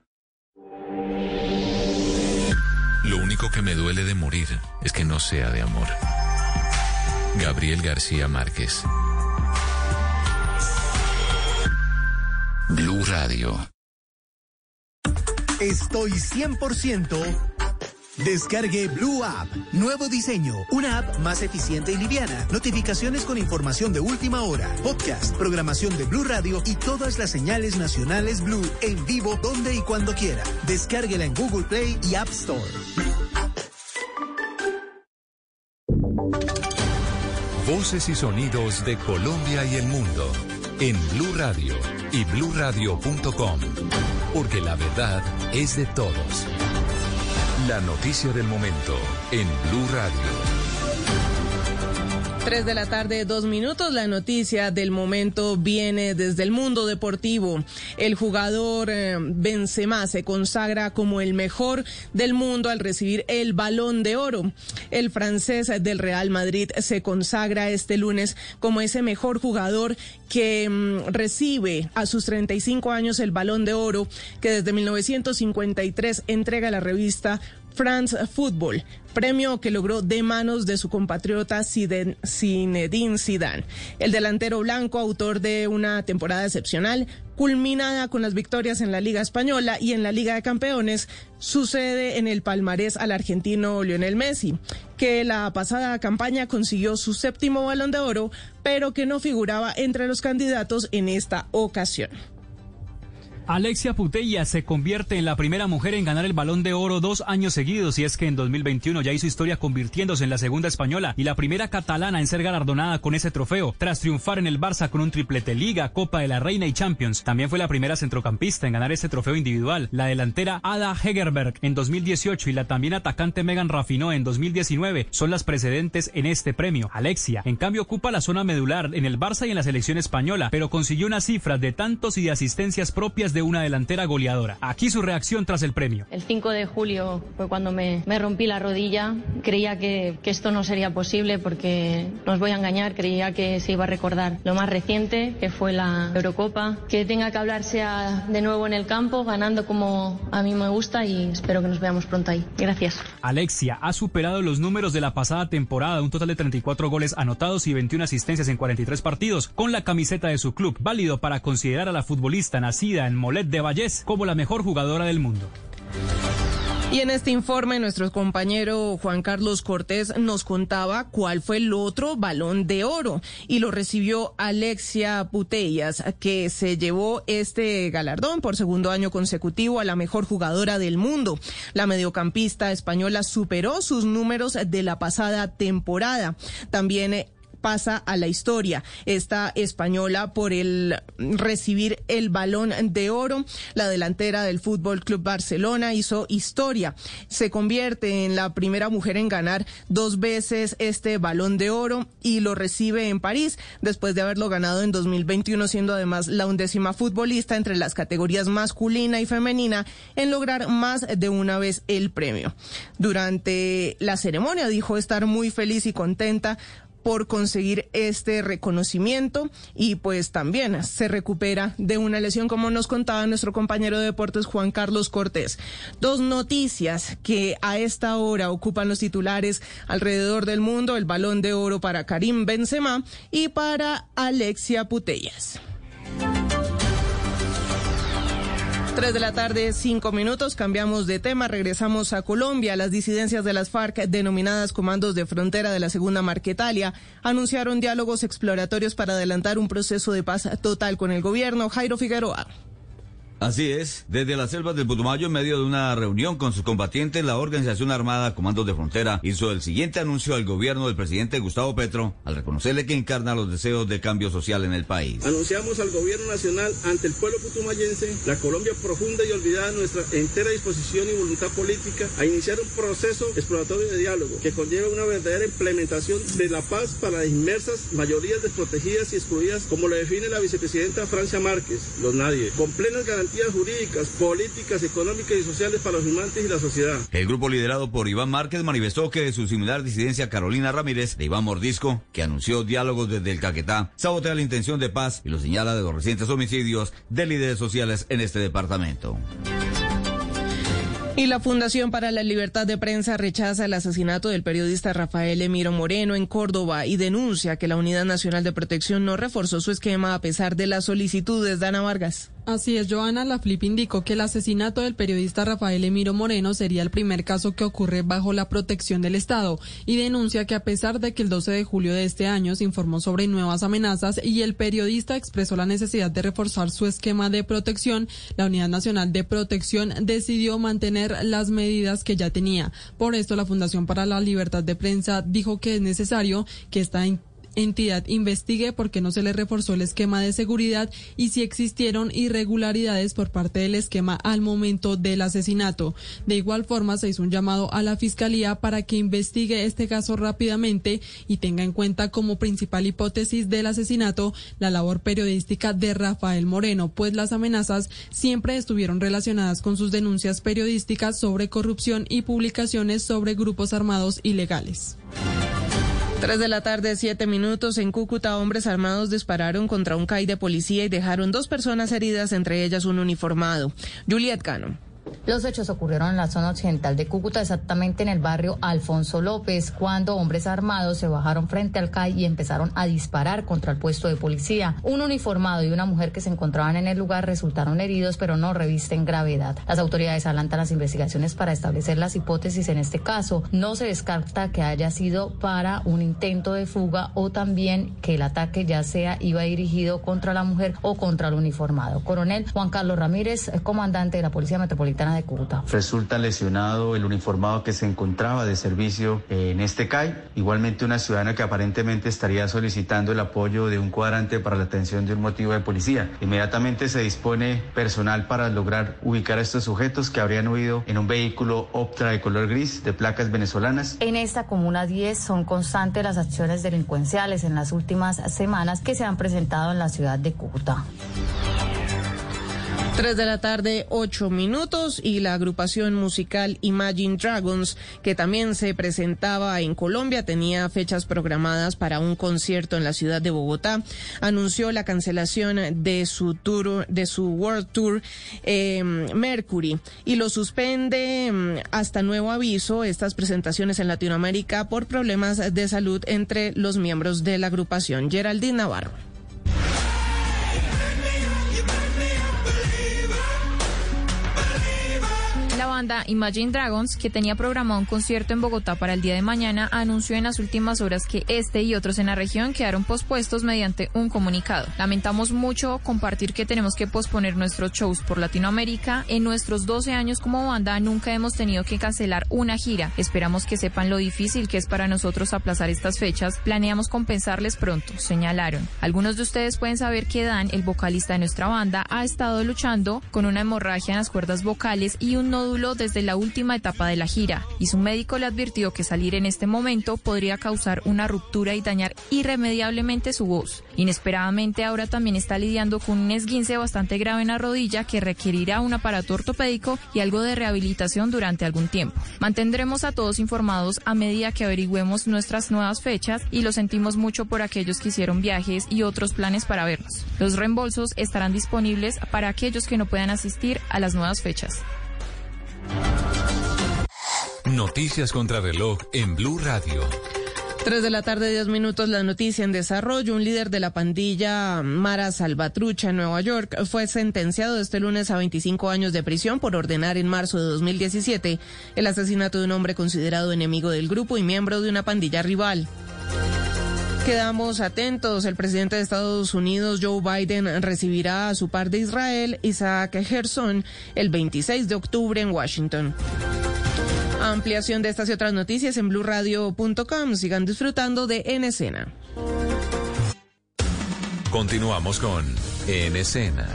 Que me duele de morir es que no sea de amor. Gabriel García Márquez. Blue Radio. Estoy 100%. Descargue Blue App. Nuevo diseño. Una app más eficiente y liviana. Notificaciones con información de última hora. Podcast, programación de Blue Radio y todas las señales nacionales Blue en vivo donde y cuando quiera. Descárguela en Google Play y App Store. Voces y sonidos de Colombia y el mundo en Blue Radio y bluradio.com, porque la verdad es de todos. La noticia del momento en Blue Radio. 3 de la tarde, dos minutos. La noticia del momento viene desde el mundo deportivo. El jugador eh, Benzema se consagra como el mejor del mundo al recibir el balón de oro. El francés del Real Madrid se consagra este lunes como ese mejor jugador que mm, recibe a sus 35 años el balón de oro que desde 1953 entrega la revista France Football, premio que logró de manos de su compatriota Zinedine Zidane. El delantero blanco, autor de una temporada excepcional, culminada con las victorias en la Liga Española y en la Liga de Campeones, sucede en el palmarés al argentino Lionel Messi, que la pasada campaña consiguió su séptimo balón de oro, pero que no figuraba entre los candidatos en esta ocasión. Alexia Putellas se convierte en la primera mujer en ganar el balón de oro dos años seguidos y es que en 2021 ya hizo historia convirtiéndose en la segunda española y la primera catalana en ser galardonada con ese trofeo tras triunfar en el Barça con un triplete Liga, Copa de la Reina y Champions. También fue la primera centrocampista en ganar ese trofeo individual. La delantera Ada Hegerberg en 2018 y la también atacante Megan Rapinoe en 2019 son las precedentes en este premio. Alexia, en cambio, ocupa la zona medular en el Barça y en la selección española, pero consiguió unas cifras de tantos y de asistencias propias de una delantera goleadora. Aquí su reacción tras el premio. El 5 de julio fue cuando me, me rompí la rodilla. Creía que, que esto no sería posible porque, no os voy a engañar, creía que se iba a recordar lo más reciente, que fue la Eurocopa. Que tenga que hablar sea de nuevo en el campo, ganando como a mí me gusta y espero que nos veamos pronto ahí. Gracias. Alexia ha superado los números de la pasada temporada, un total de 34 goles anotados y 21 asistencias en 43 partidos, con la camiseta de su club, válido para considerar a la futbolista nacida en Molet de Vallés como la mejor jugadora del mundo. Y en este informe, nuestro compañero Juan Carlos Cortés nos contaba cuál fue el otro balón de oro y lo recibió Alexia Putellas, que se llevó este galardón por segundo año consecutivo a la mejor jugadora del mundo. La mediocampista española superó sus números de la pasada temporada. También pasa a la historia esta española por el recibir el balón de oro. La delantera del Fútbol Club Barcelona hizo historia. Se convierte en la primera mujer en ganar dos veces este balón de oro y lo recibe en París después de haberlo ganado en 2021, siendo además la undécima futbolista entre las categorías masculina y femenina en lograr más de una vez el premio. Durante la ceremonia dijo estar muy feliz y contenta por conseguir este reconocimiento y pues también se recupera de una lesión como nos contaba nuestro compañero de deportes Juan Carlos Cortés. Dos noticias que a esta hora ocupan los titulares alrededor del mundo, el balón de oro para Karim Benzema y para Alexia Putellas. Tres de la tarde, cinco minutos, cambiamos de tema, regresamos a Colombia. Las disidencias de las FARC, denominadas Comandos de Frontera de la Segunda Marquetalia, anunciaron diálogos exploratorios para adelantar un proceso de paz total con el gobierno. Jairo Figueroa. Así es, desde las selvas del Putumayo, en medio de una reunión con sus combatientes, la Organización Armada Comandos de Frontera hizo el siguiente anuncio al gobierno del presidente Gustavo Petro al reconocerle que encarna los deseos de cambio social en el país. Anunciamos al gobierno nacional ante el pueblo putumayense la Colombia profunda y olvidada nuestra entera disposición y voluntad política a iniciar un proceso exploratorio de diálogo que conlleva una verdadera implementación de la paz para las inmersas mayorías desprotegidas y excluidas como lo define la vicepresidenta Francia Márquez, los nadie, con plenas garantías jurídicas, políticas, económicas y sociales para los firmantes y la sociedad. El grupo liderado por Iván Márquez manifestó que de su similar disidencia Carolina Ramírez de Iván Mordisco, que anunció diálogos desde el Caquetá, sabotea la intención de paz y lo señala de los recientes homicidios de líderes sociales en este departamento. Y la Fundación para la Libertad de Prensa rechaza el asesinato del periodista Rafael Emiro Moreno en Córdoba y denuncia que la Unidad Nacional de Protección no reforzó su esquema a pesar de las solicitudes. Dana Vargas. Así es, Joana. La FLIP indicó que el asesinato del periodista Rafael Emiro Moreno sería el primer caso que ocurre bajo la protección del Estado y denuncia que a pesar de que el 12 de julio de este año se informó sobre nuevas amenazas y el periodista expresó la necesidad de reforzar su esquema de protección, la Unidad Nacional de Protección decidió mantener las medidas que ya tenía. Por esto, la Fundación para la Libertad de Prensa dijo que es necesario que esta entidad investigue por qué no se le reforzó el esquema de seguridad y si existieron irregularidades por parte del esquema al momento del asesinato. De igual forma, se hizo un llamado a la Fiscalía para que investigue este caso rápidamente y tenga en cuenta como principal hipótesis del asesinato la labor periodística de Rafael Moreno, pues las amenazas siempre estuvieron relacionadas con sus denuncias periodísticas sobre corrupción y publicaciones sobre grupos armados ilegales. Tres de la tarde, siete minutos. En Cúcuta, hombres armados dispararon contra un CAI de policía y dejaron dos personas heridas, entre ellas un uniformado. Juliet Cano. Los hechos ocurrieron en la zona occidental de Cúcuta, exactamente en el barrio Alfonso López, cuando hombres armados se bajaron frente al CAI y empezaron a disparar contra el puesto de policía. Un uniformado y una mujer que se encontraban en el lugar resultaron heridos, pero no revisten gravedad. Las autoridades adelantan las investigaciones para establecer las hipótesis en este caso. No se descarta que haya sido para un intento de fuga o también que el ataque ya sea iba dirigido contra la mujer o contra el uniformado. Coronel Juan Carlos Ramírez, comandante de la Policía Metropolitana de Cúcuta. Resulta lesionado el uniformado que se encontraba de servicio en este CAI. Igualmente una ciudadana que aparentemente estaría solicitando el apoyo de un cuadrante para la atención de un motivo de policía. Inmediatamente se dispone personal para lograr ubicar a estos sujetos que habrían huido en un vehículo Optra de color gris de placas venezolanas. En esta comuna 10 son constantes las acciones delincuenciales en las últimas semanas que se han presentado en la ciudad de Cúcuta. 3 de la tarde, 8 minutos, y la agrupación musical Imagine Dragons, que también se presentaba en Colombia, tenía fechas programadas para un concierto en la ciudad de Bogotá, anunció la cancelación de su tour, de su World Tour eh, Mercury, y lo suspende mm, hasta nuevo aviso estas presentaciones en Latinoamérica por problemas de salud entre los miembros de la agrupación. Geraldine Navarro. Banda Imagine Dragons, que tenía programado un concierto en Bogotá para el día de mañana, anunció en las últimas horas que este y otros en la región quedaron pospuestos mediante un comunicado. Lamentamos mucho compartir que tenemos que posponer nuestros shows por Latinoamérica. En nuestros 12 años como banda nunca hemos tenido que cancelar una gira. Esperamos que sepan lo difícil que es para nosotros aplazar estas fechas. Planeamos compensarles pronto, señalaron. Algunos de ustedes pueden saber que Dan, el vocalista de nuestra banda, ha estado luchando con una hemorragia en las cuerdas vocales y un nódulo desde la última etapa de la gira, y su médico le advirtió que salir en este momento podría causar una ruptura y dañar irremediablemente su voz. Inesperadamente ahora también está lidiando con un esguince bastante grave en la rodilla que requerirá un aparato ortopédico y algo de rehabilitación durante algún tiempo. Mantendremos a todos informados a medida que averigüemos nuestras nuevas fechas y lo sentimos mucho por aquellos que hicieron viajes y otros planes para vernos. Los reembolsos estarán disponibles para aquellos que no puedan asistir a las nuevas fechas. Noticias contra reloj en Blue Radio. 3 de la tarde, 10 minutos, la noticia en desarrollo. Un líder de la pandilla Mara Salvatrucha en Nueva York fue sentenciado este lunes a 25 años de prisión por ordenar en marzo de 2017 el asesinato de un hombre considerado enemigo del grupo y miembro de una pandilla rival. Quedamos atentos. El presidente de Estados Unidos, Joe Biden, recibirá a su par de Israel, Isaac Herzog, el 26 de octubre en Washington. Ampliación de estas y otras noticias en blurradio.com. Sigan disfrutando de En Escena. Continuamos con En Escena.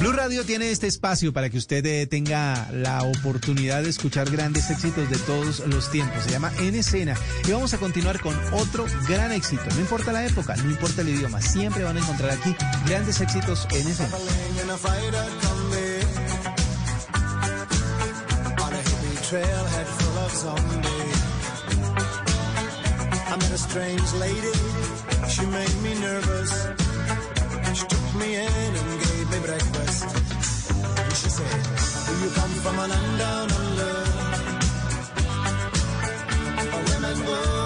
Blue Radio tiene este espacio para que usted eh, tenga la oportunidad de escuchar grandes éxitos de todos los tiempos. Se llama En Escena. Y vamos a continuar con otro gran éxito. No importa la época, no importa el idioma, siempre van a encontrar aquí grandes éxitos en escena. a strange lady, she made me nervous. She took me in and gave me breakfast. And she said, Do you come from a land down under? Where women go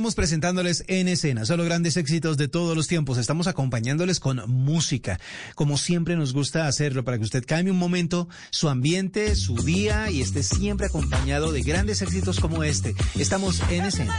estamos presentándoles en escena solo grandes éxitos de todos los tiempos. Estamos acompañándoles con música, como siempre nos gusta hacerlo, para que usted cambie un momento su ambiente, su día y esté siempre acompañado de grandes éxitos como este. Estamos en escena.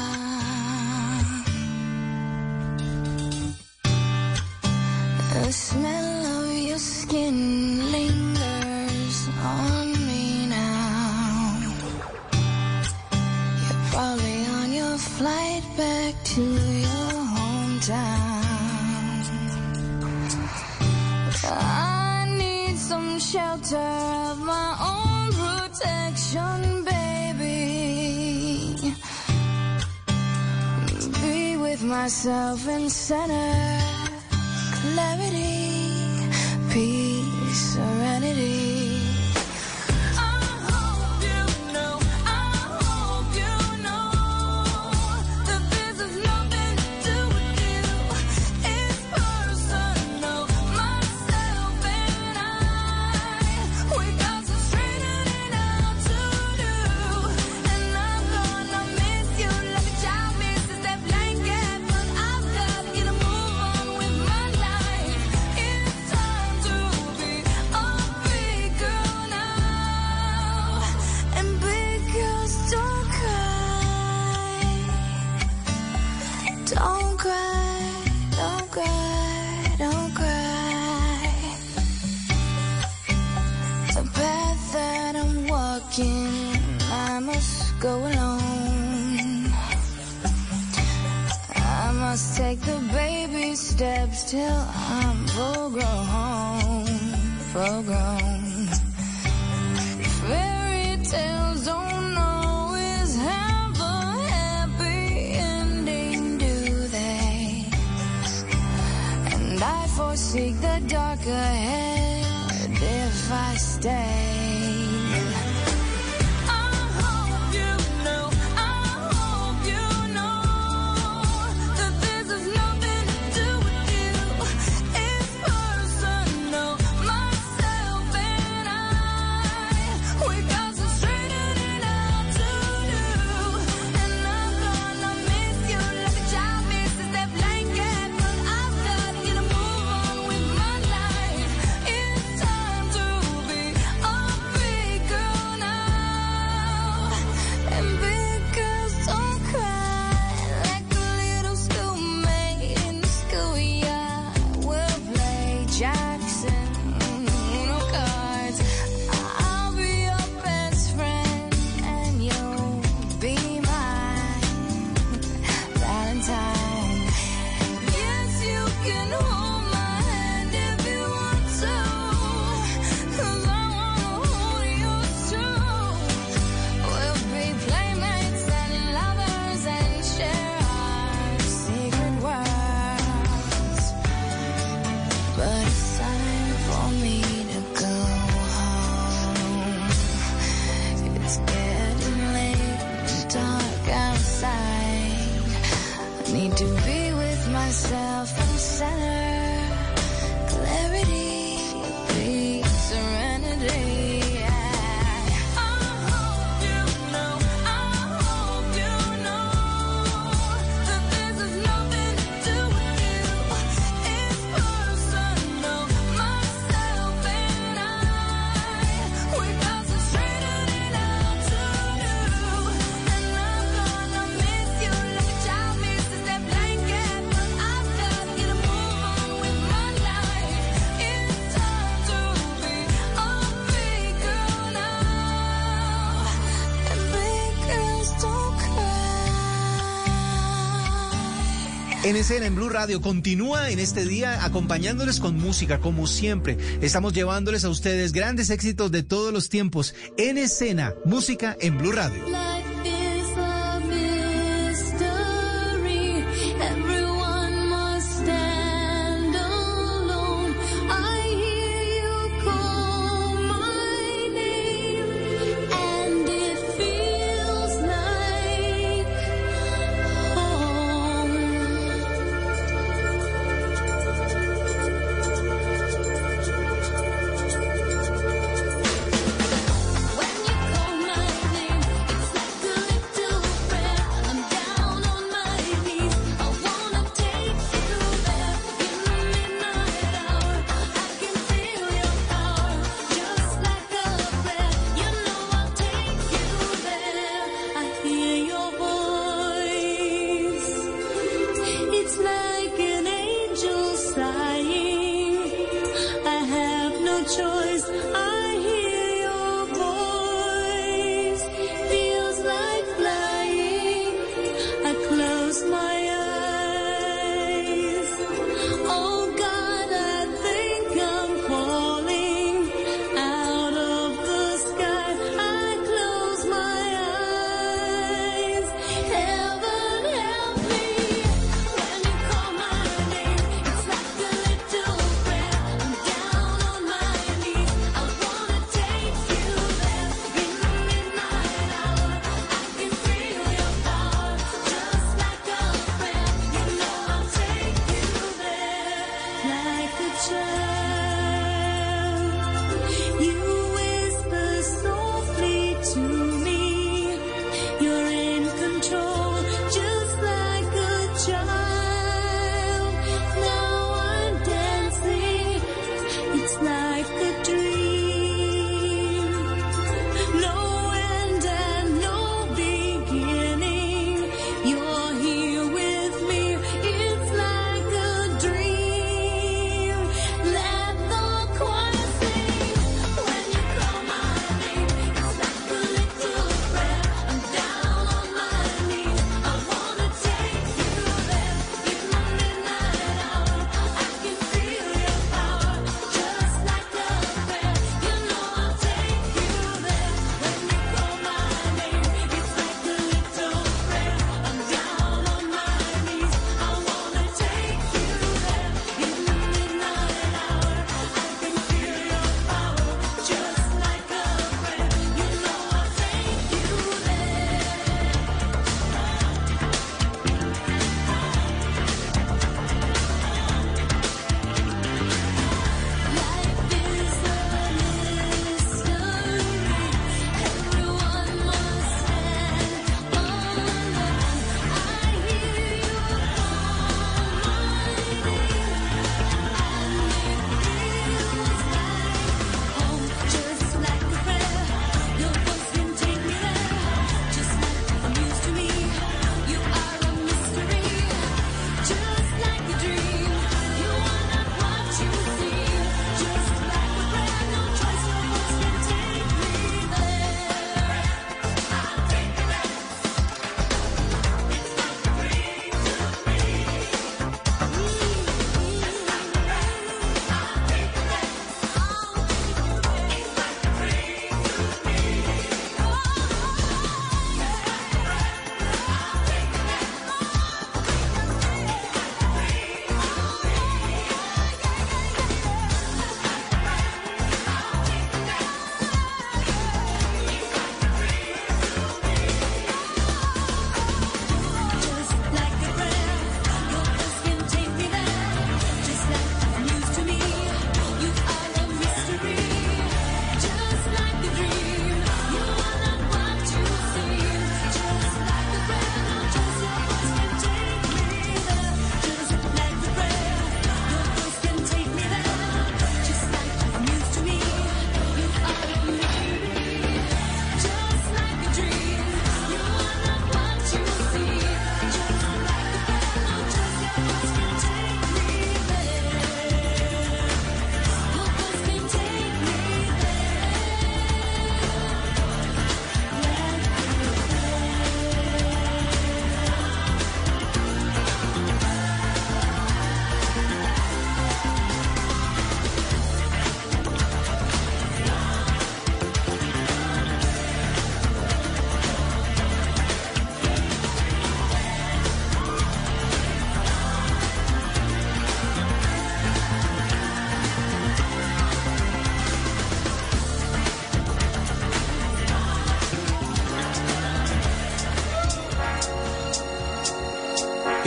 En escena, en Blue Radio, continúa en este día acompañándoles con música, como siempre. Estamos llevándoles a ustedes grandes éxitos de todos los tiempos. En escena, música en Blue Radio.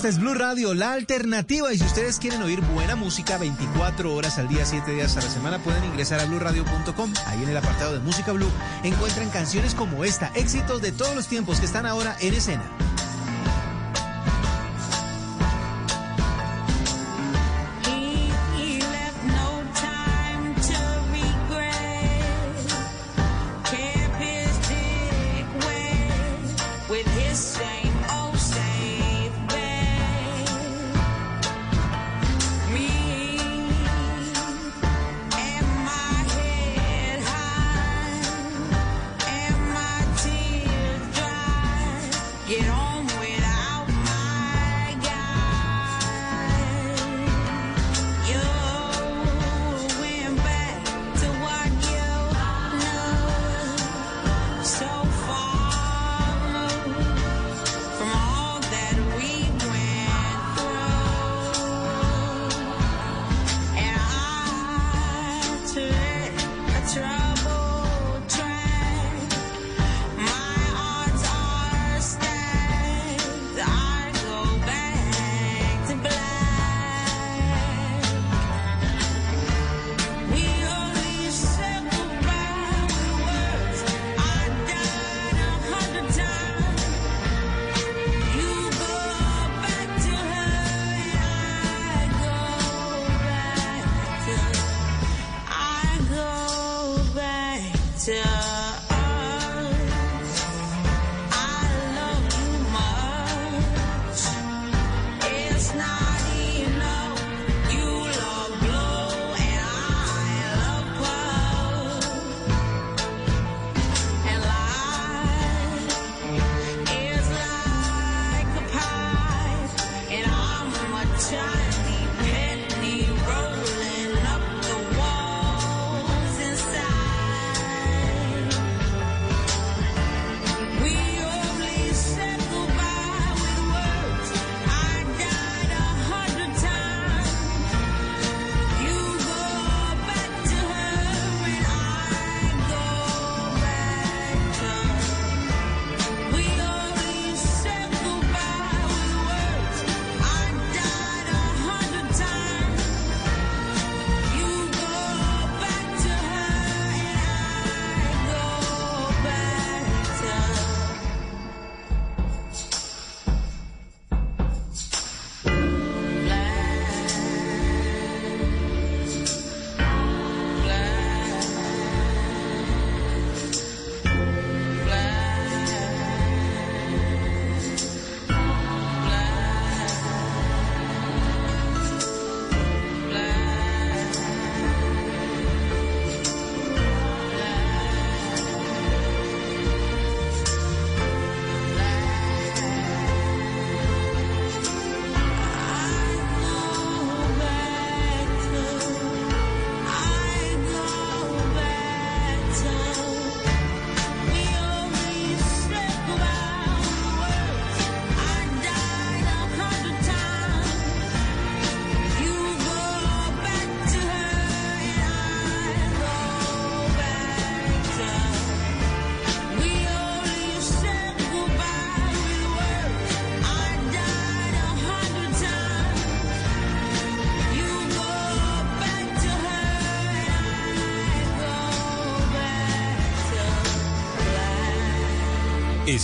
Esta es Blue Radio, la alternativa. Y si ustedes quieren oír buena música 24 horas al día, 7 días a la semana, pueden ingresar a bluradio.com. Ahí en el apartado de Música Blue encuentran canciones como esta, éxitos de todos los tiempos que están ahora en escena.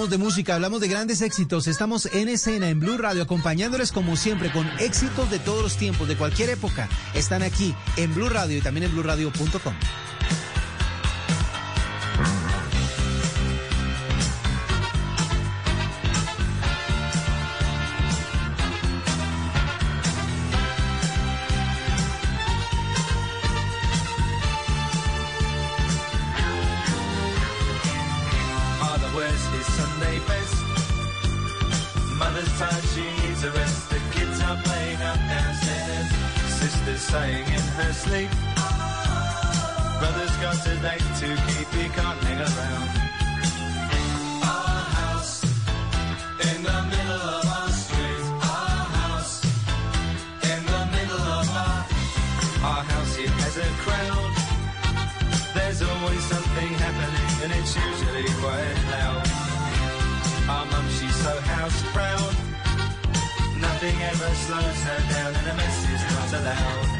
hablamos de música, hablamos de grandes éxitos. Estamos en escena, en Blue Radio, acompañándoles como siempre con éxitos de todos los tiempos, de cualquier época. Están aquí en Blue Radio y también en bluradio.com. slows her down and the message not aloud.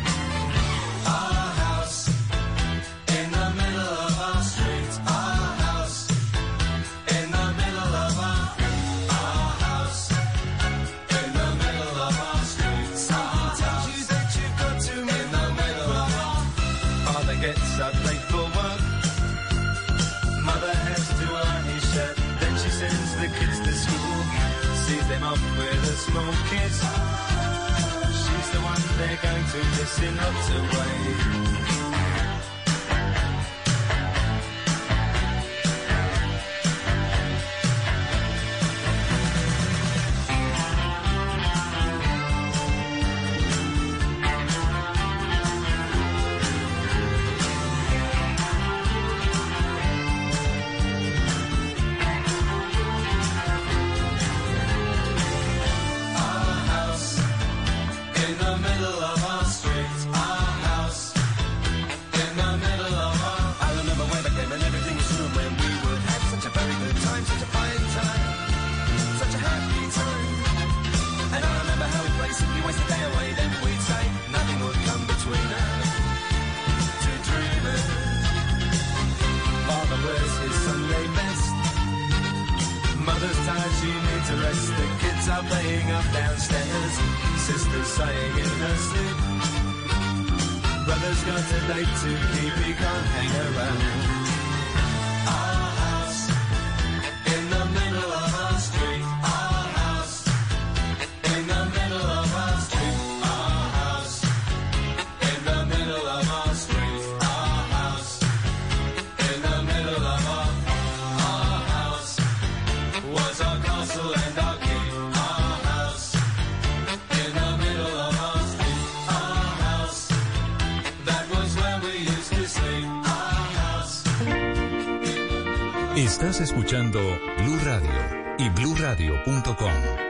dancing up to escuchando Blue Radio y bluradio.com.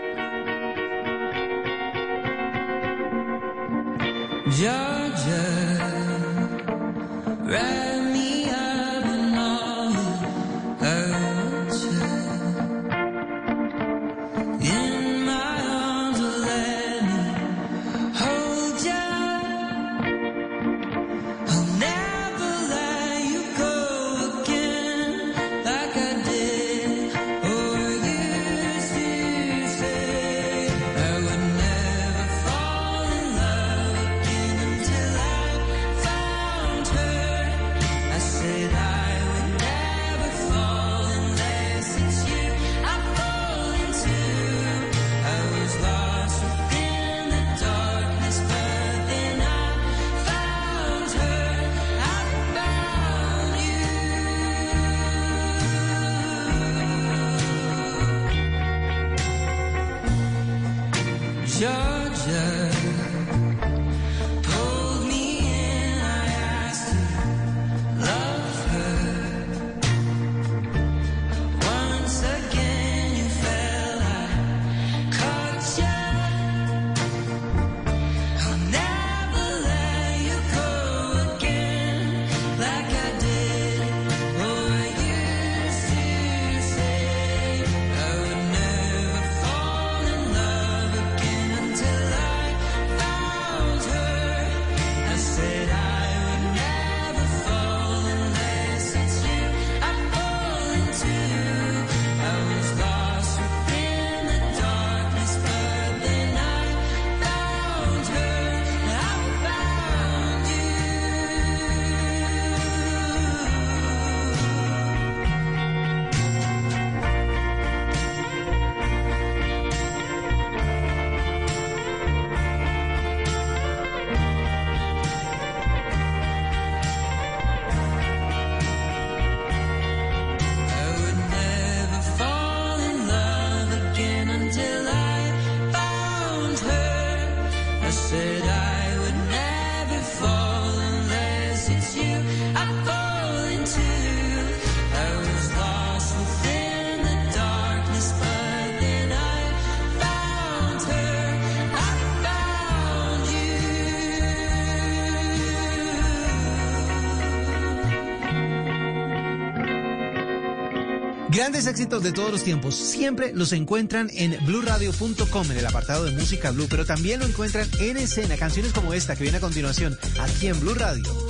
Grandes éxitos de todos los tiempos siempre los encuentran en blueradio.com en el apartado de música blue, pero también lo encuentran en escena, canciones como esta que viene a continuación aquí en Blue Radio.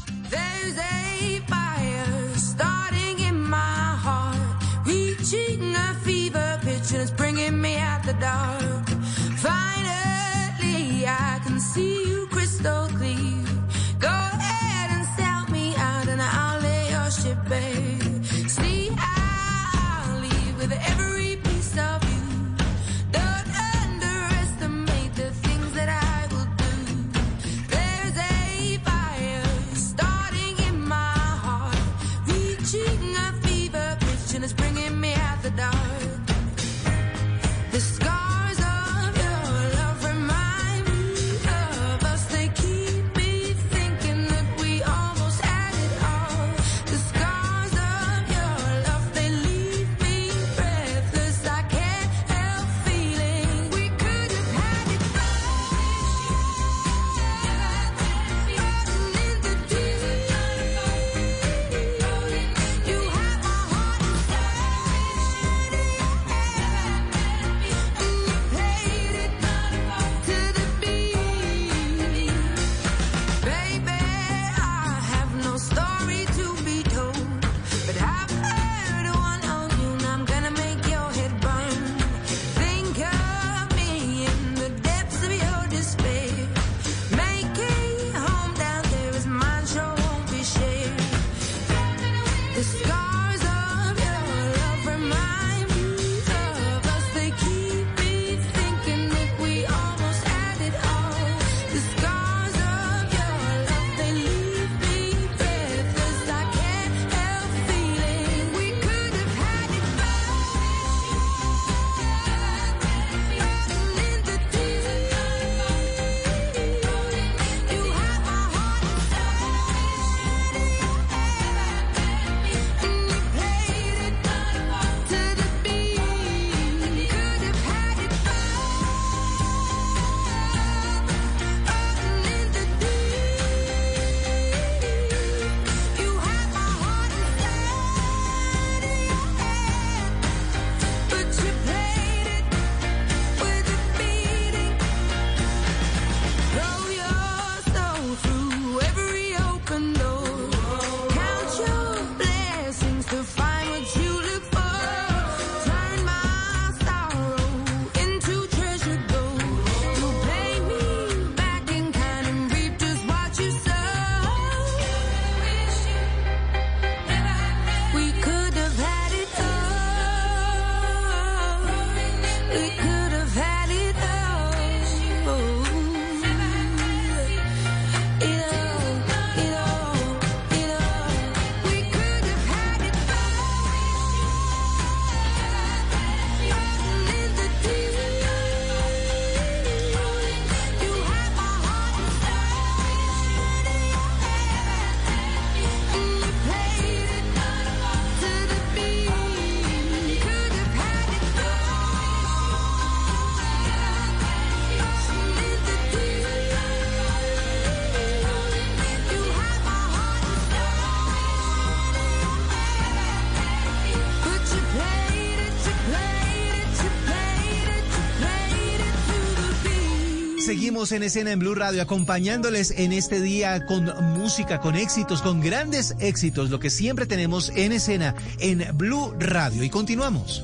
En escena en Blue Radio acompañándoles en este día con música, con éxitos, con grandes éxitos, lo que siempre tenemos en escena en Blue Radio. Y continuamos.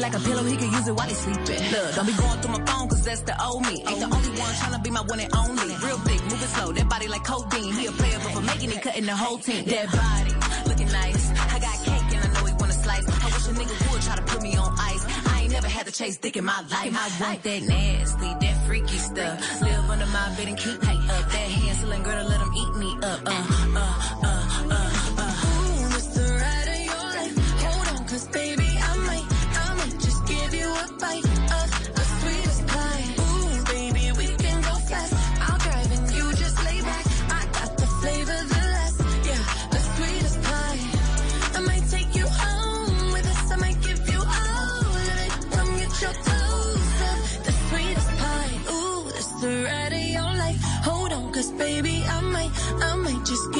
like a pillow, he can use it while he's sleeping. Look, don't be going through my phone, cause that's the old me. Ain't the only one tryna be my one and only. Real big, moving slow, that body like codeine. He a player, but for making it, cutting the whole team. That body, looking nice. I got cake and I know he wanna slice. I wish a nigga would try to put me on ice. I ain't never had to chase dick in my life. I want that nasty, that freaky stuff. Live under my bed and keep me up. That Hansel girl to let him eat me up. Uh, just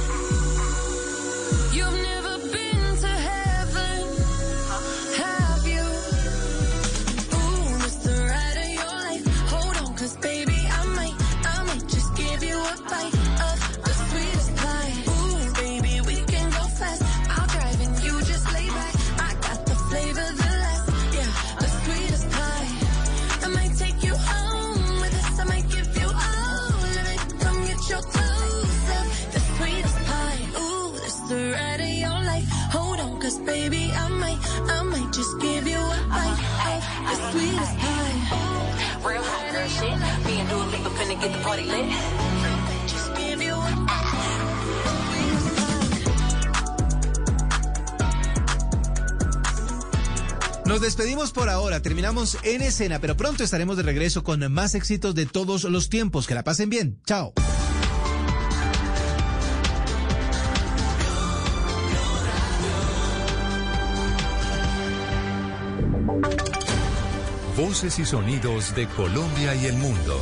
Nos despedimos por ahora, terminamos en escena, pero pronto estaremos de regreso con más éxitos de todos los tiempos. Que la pasen bien. Chao. Voces y sonidos de Colombia y el mundo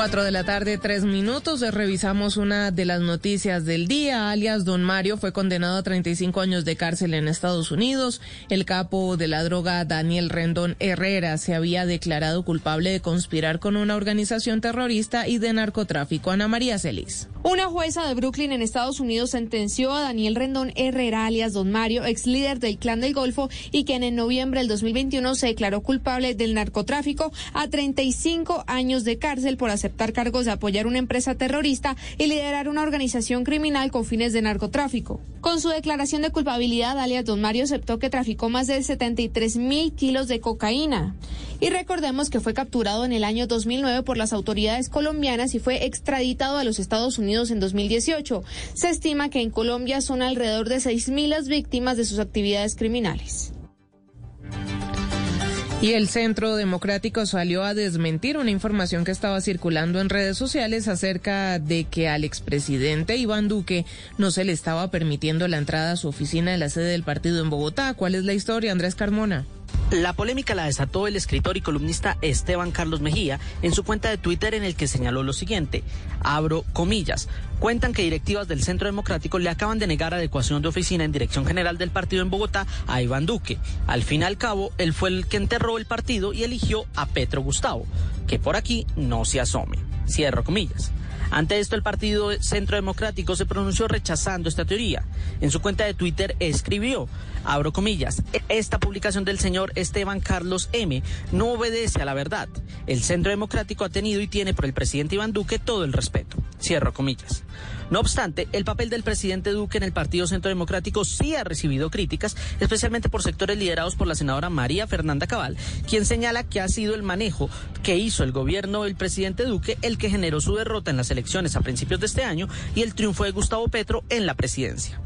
Cuatro de la tarde, tres minutos. Revisamos una de las noticias del día. Alias Don Mario fue condenado a 35 años de cárcel en Estados Unidos. El capo de la droga, Daniel Rendón Herrera, se había declarado culpable de conspirar con una organización terrorista y de narcotráfico. Ana María Celis. Una jueza de Brooklyn en Estados Unidos sentenció a Daniel Rendón Herrera, alias Don Mario, ex líder del Clan del Golfo y quien en noviembre del 2021 se declaró culpable del narcotráfico, a 35 años de cárcel por aceptar cargos de apoyar una empresa terrorista y liderar una organización criminal con fines de narcotráfico. Con su declaración de culpabilidad, alias Don Mario aceptó que traficó más de 73 mil kilos de cocaína. Y recordemos que fue capturado en el año 2009 por las autoridades colombianas y fue extraditado a los Estados Unidos en 2018. Se estima que en Colombia son alrededor de 6.000 las víctimas de sus actividades criminales. Y el Centro Democrático salió a desmentir una información que estaba circulando en redes sociales acerca de que al expresidente Iván Duque no se le estaba permitiendo la entrada a su oficina de la sede del partido en Bogotá. ¿Cuál es la historia, Andrés Carmona? La polémica la desató el escritor y columnista Esteban Carlos Mejía en su cuenta de Twitter en el que señaló lo siguiente, abro comillas, cuentan que directivas del Centro Democrático le acaban de negar adecuación de oficina en dirección general del partido en Bogotá a Iván Duque. Al fin y al cabo, él fue el que enterró el partido y eligió a Petro Gustavo, que por aquí no se asome. Cierro comillas. Ante esto, el Partido Centro Democrático se pronunció rechazando esta teoría. En su cuenta de Twitter escribió, abro comillas, esta publicación del señor Esteban Carlos M. no obedece a la verdad. El Centro Democrático ha tenido y tiene por el presidente Iván Duque todo el respeto. Cierro comillas. No obstante, el papel del presidente Duque en el Partido Centro Democrático sí ha recibido críticas, especialmente por sectores liderados por la senadora María Fernanda Cabal, quien señala que ha sido el manejo que hizo el gobierno del presidente Duque el que generó su derrota en las elecciones a principios de este año y el triunfo de Gustavo Petro en la presidencia.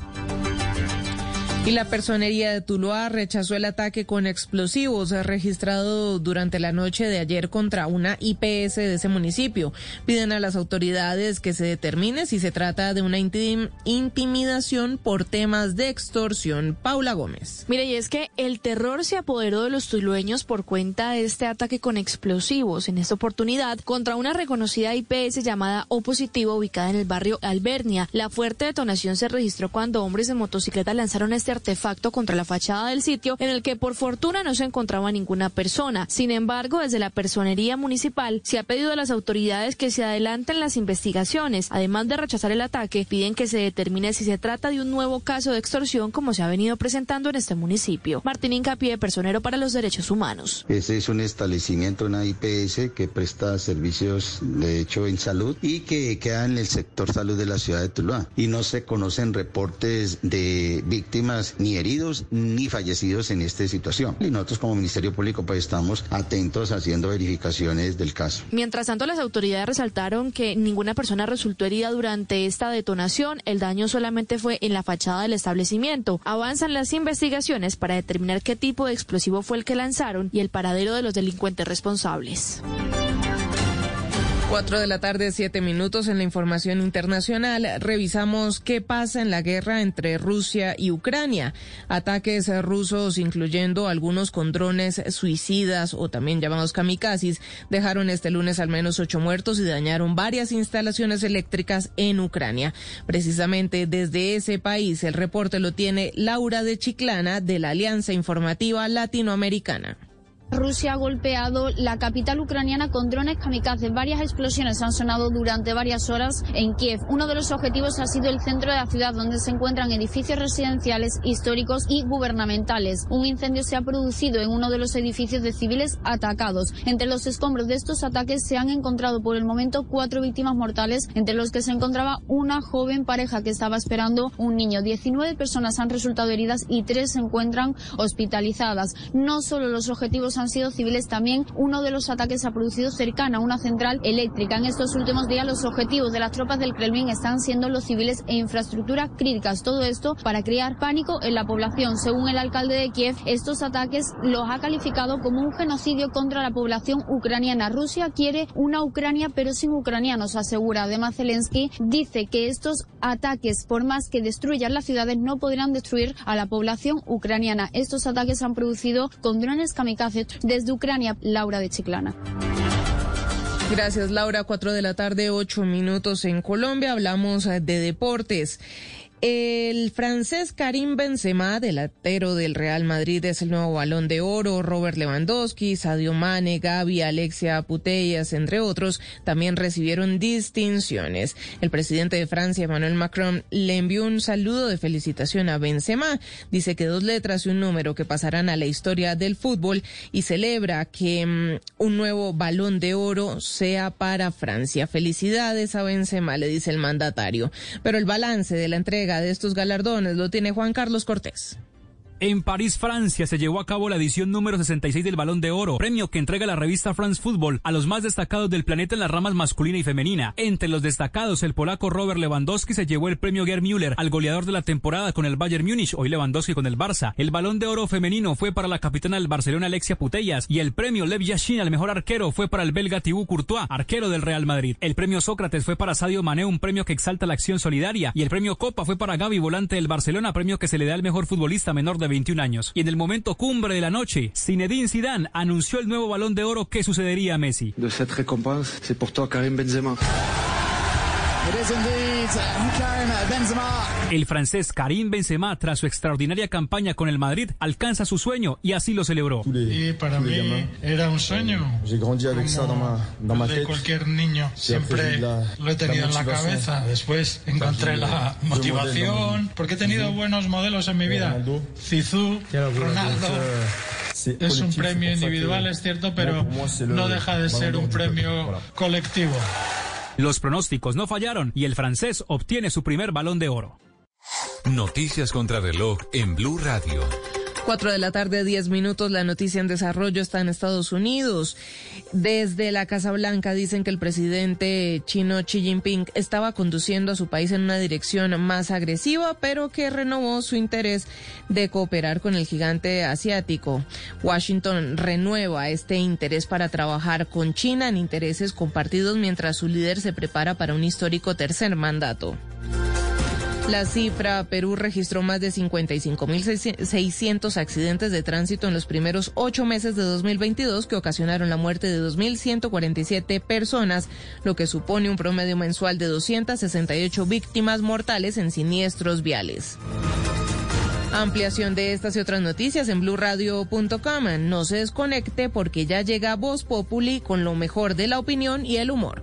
Y la personería de Tuluá rechazó el ataque con explosivos registrado durante la noche de ayer contra una IPS de ese municipio. Piden a las autoridades que se determine si se trata de una intim- intimidación por temas de extorsión. Paula Gómez. Mire, y es que el terror se apoderó de los tulueños por cuenta de este ataque con explosivos, en esta oportunidad contra una reconocida IPS llamada O Positivo ubicada en el barrio Albernia. La fuerte detonación se registró cuando hombres en motocicleta lanzaron este artefacto contra la fachada del sitio en el que por fortuna no se encontraba ninguna persona. Sin embargo, desde la personería municipal se ha pedido a las autoridades que se adelanten las investigaciones. Además de rechazar el ataque, piden que se determine si se trata de un nuevo caso de extorsión como se ha venido presentando en este municipio. Martín Incapié, personero para los derechos humanos. Ese es un establecimiento, una IPS que presta servicios de hecho en salud y que queda en el sector salud de la ciudad de Tuluá. Y no se conocen reportes de víctimas ni heridos ni fallecidos en esta situación. Y nosotros como Ministerio Público pues estamos atentos haciendo verificaciones del caso. Mientras tanto, las autoridades resaltaron que ninguna persona resultó herida durante esta detonación. El daño solamente fue en la fachada del establecimiento. Avanzan las investigaciones para determinar qué tipo de explosivo fue el que lanzaron y el paradero de los delincuentes responsables. Cuatro de la tarde, siete minutos en la información internacional. Revisamos qué pasa en la guerra entre Rusia y Ucrania. Ataques rusos, incluyendo algunos con drones suicidas o también llamados kamikazes, dejaron este lunes al menos ocho muertos y dañaron varias instalaciones eléctricas en Ucrania. Precisamente desde ese país, el reporte lo tiene Laura de Chiclana de la Alianza Informativa Latinoamericana. Rusia ha golpeado la capital ucraniana con drones kamikazes. Varias explosiones han sonado durante varias horas en Kiev. Uno de los objetivos ha sido el centro de la ciudad, donde se encuentran edificios residenciales, históricos y gubernamentales. Un incendio se ha producido en uno de los edificios de civiles atacados. Entre los escombros de estos ataques se han encontrado por el momento cuatro víctimas mortales, entre los que se encontraba una joven pareja que estaba esperando un niño. 19 personas han resultado heridas y tres se encuentran hospitalizadas. No solo los objetivos han sido civiles, también uno de los ataques ha producido cercana a una central eléctrica. En estos últimos días los objetivos de las tropas del Kremlin están siendo los civiles e infraestructuras críticas. Todo esto para crear pánico en la población. Según el alcalde de Kiev, estos ataques los ha calificado como un genocidio contra la población ucraniana. Rusia quiere una Ucrania pero sin ucranianos, asegura. Además, Zelensky dice que estos ataques, por más que destruyan las ciudades, no podrán destruir a la población ucraniana. Estos ataques se han producido con drones kamikaze desde Ucrania, Laura de Chiclana. Gracias, Laura. Cuatro de la tarde, ocho minutos en Colombia. Hablamos eh, de deportes. El francés Karim Benzema, delantero del Real Madrid, es el nuevo balón de oro. Robert Lewandowski, Sadio Mane, Gaby, Alexia Putellas, entre otros, también recibieron distinciones. El presidente de Francia, Emmanuel Macron, le envió un saludo de felicitación a Benzema. Dice que dos letras y un número que pasarán a la historia del fútbol y celebra que mm, un nuevo balón de oro sea para Francia. Felicidades a Benzema, le dice el mandatario. Pero el balance de la entrega de estos galardones lo tiene Juan Carlos Cortés. En París, Francia, se llevó a cabo la edición número 66 del Balón de Oro, premio que entrega la revista France Football a los más destacados del planeta en las ramas masculina y femenina. Entre los destacados, el polaco Robert Lewandowski se llevó el premio Gerd Müller al goleador de la temporada con el Bayern Múnich, hoy Lewandowski con el Barça. El Balón de Oro femenino fue para la capitana del Barcelona Alexia Putellas y el premio Lev Yashin al mejor arquero fue para el belga Thibaut Courtois, arquero del Real Madrid. El premio Sócrates fue para Sadio Mané, un premio que exalta la acción solidaria y el premio Copa fue para Gaby, volante del Barcelona, premio que se le da al mejor futbolista menor de de 21 años. Y en el momento cumbre de la noche, Zinedine Zidane anunció el nuevo balón de oro que sucedería a Messi. de cette récompense. C'est pour toi, Karim Benzema. El francés Karim Benzema, tras su extraordinaria campaña con el Madrid, alcanza su sueño y así lo celebró. Y para mí era un sueño. Ma de cualquier niño. Siempre lo he tenido en la cabeza. Después encontré la motivación. Porque he tenido buenos modelos en mi vida. Ronaldo. Zizou, Ronaldo. C'est Es un premio individual, es cierto, pero no deja de ser un premio colectivo. Los pronósticos no fallaron y el francés obtiene su primer balón de oro. Noticias contra reloj en Blue Radio. 4 de la tarde, 10 minutos. La noticia en desarrollo está en Estados Unidos. Desde la Casa Blanca dicen que el presidente chino Xi Jinping estaba conduciendo a su país en una dirección más agresiva, pero que renovó su interés de cooperar con el gigante asiático. Washington renueva este interés para trabajar con China en intereses compartidos mientras su líder se prepara para un histórico tercer mandato. La cifra, Perú registró más de 55.600 accidentes de tránsito en los primeros ocho meses de 2022 que ocasionaron la muerte de 2.147 personas, lo que supone un promedio mensual de 268 víctimas mortales en siniestros viales. Ampliación de estas y otras noticias en blurradio.com. No se desconecte porque ya llega Voz Populi con lo mejor de la opinión y el humor.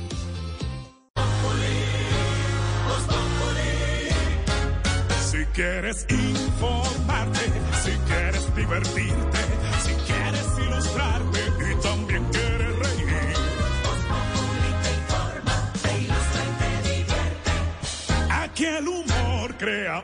Quieres informarte, si quieres divertirte, si quieres ilustrarte y también quieres reír. te informa, te ilustra y te divierte. Aquí el humor crea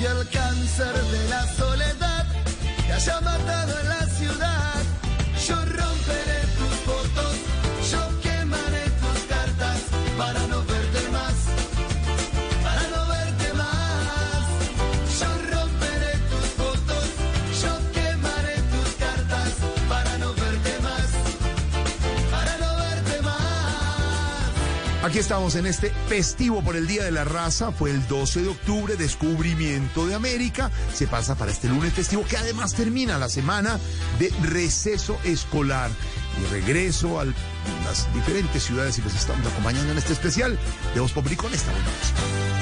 y el cáncer de la soledad te haya matado en Aquí estamos en este festivo por el Día de la Raza. Fue el 12 de octubre, descubrimiento de América. Se pasa para este lunes festivo que además termina la semana de receso escolar. Y regreso a las diferentes ciudades y los estamos acompañando en este especial de Voz Populi esta buena música.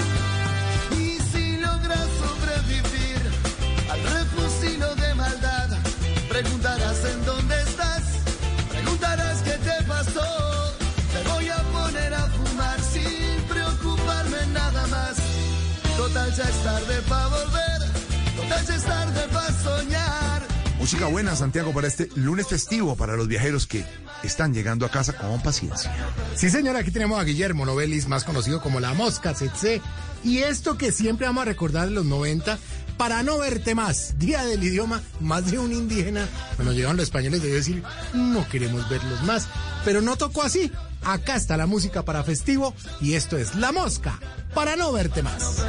Ya es tarde para volver, total ya es tarde para soñar. Música buena, Santiago, para este lunes festivo para los viajeros que están llegando a casa con paciencia. Sí, señora, aquí tenemos a Guillermo Novelis, más conocido como La Mosca Tsetse. Y esto que siempre vamos a recordar de los 90, para no verte más, Día del Idioma, más de un indígena, cuando llegaron los españoles debió decir, no queremos verlos más. Pero no tocó así. Acá está la música para festivo y esto es La Mosca, para no verte más.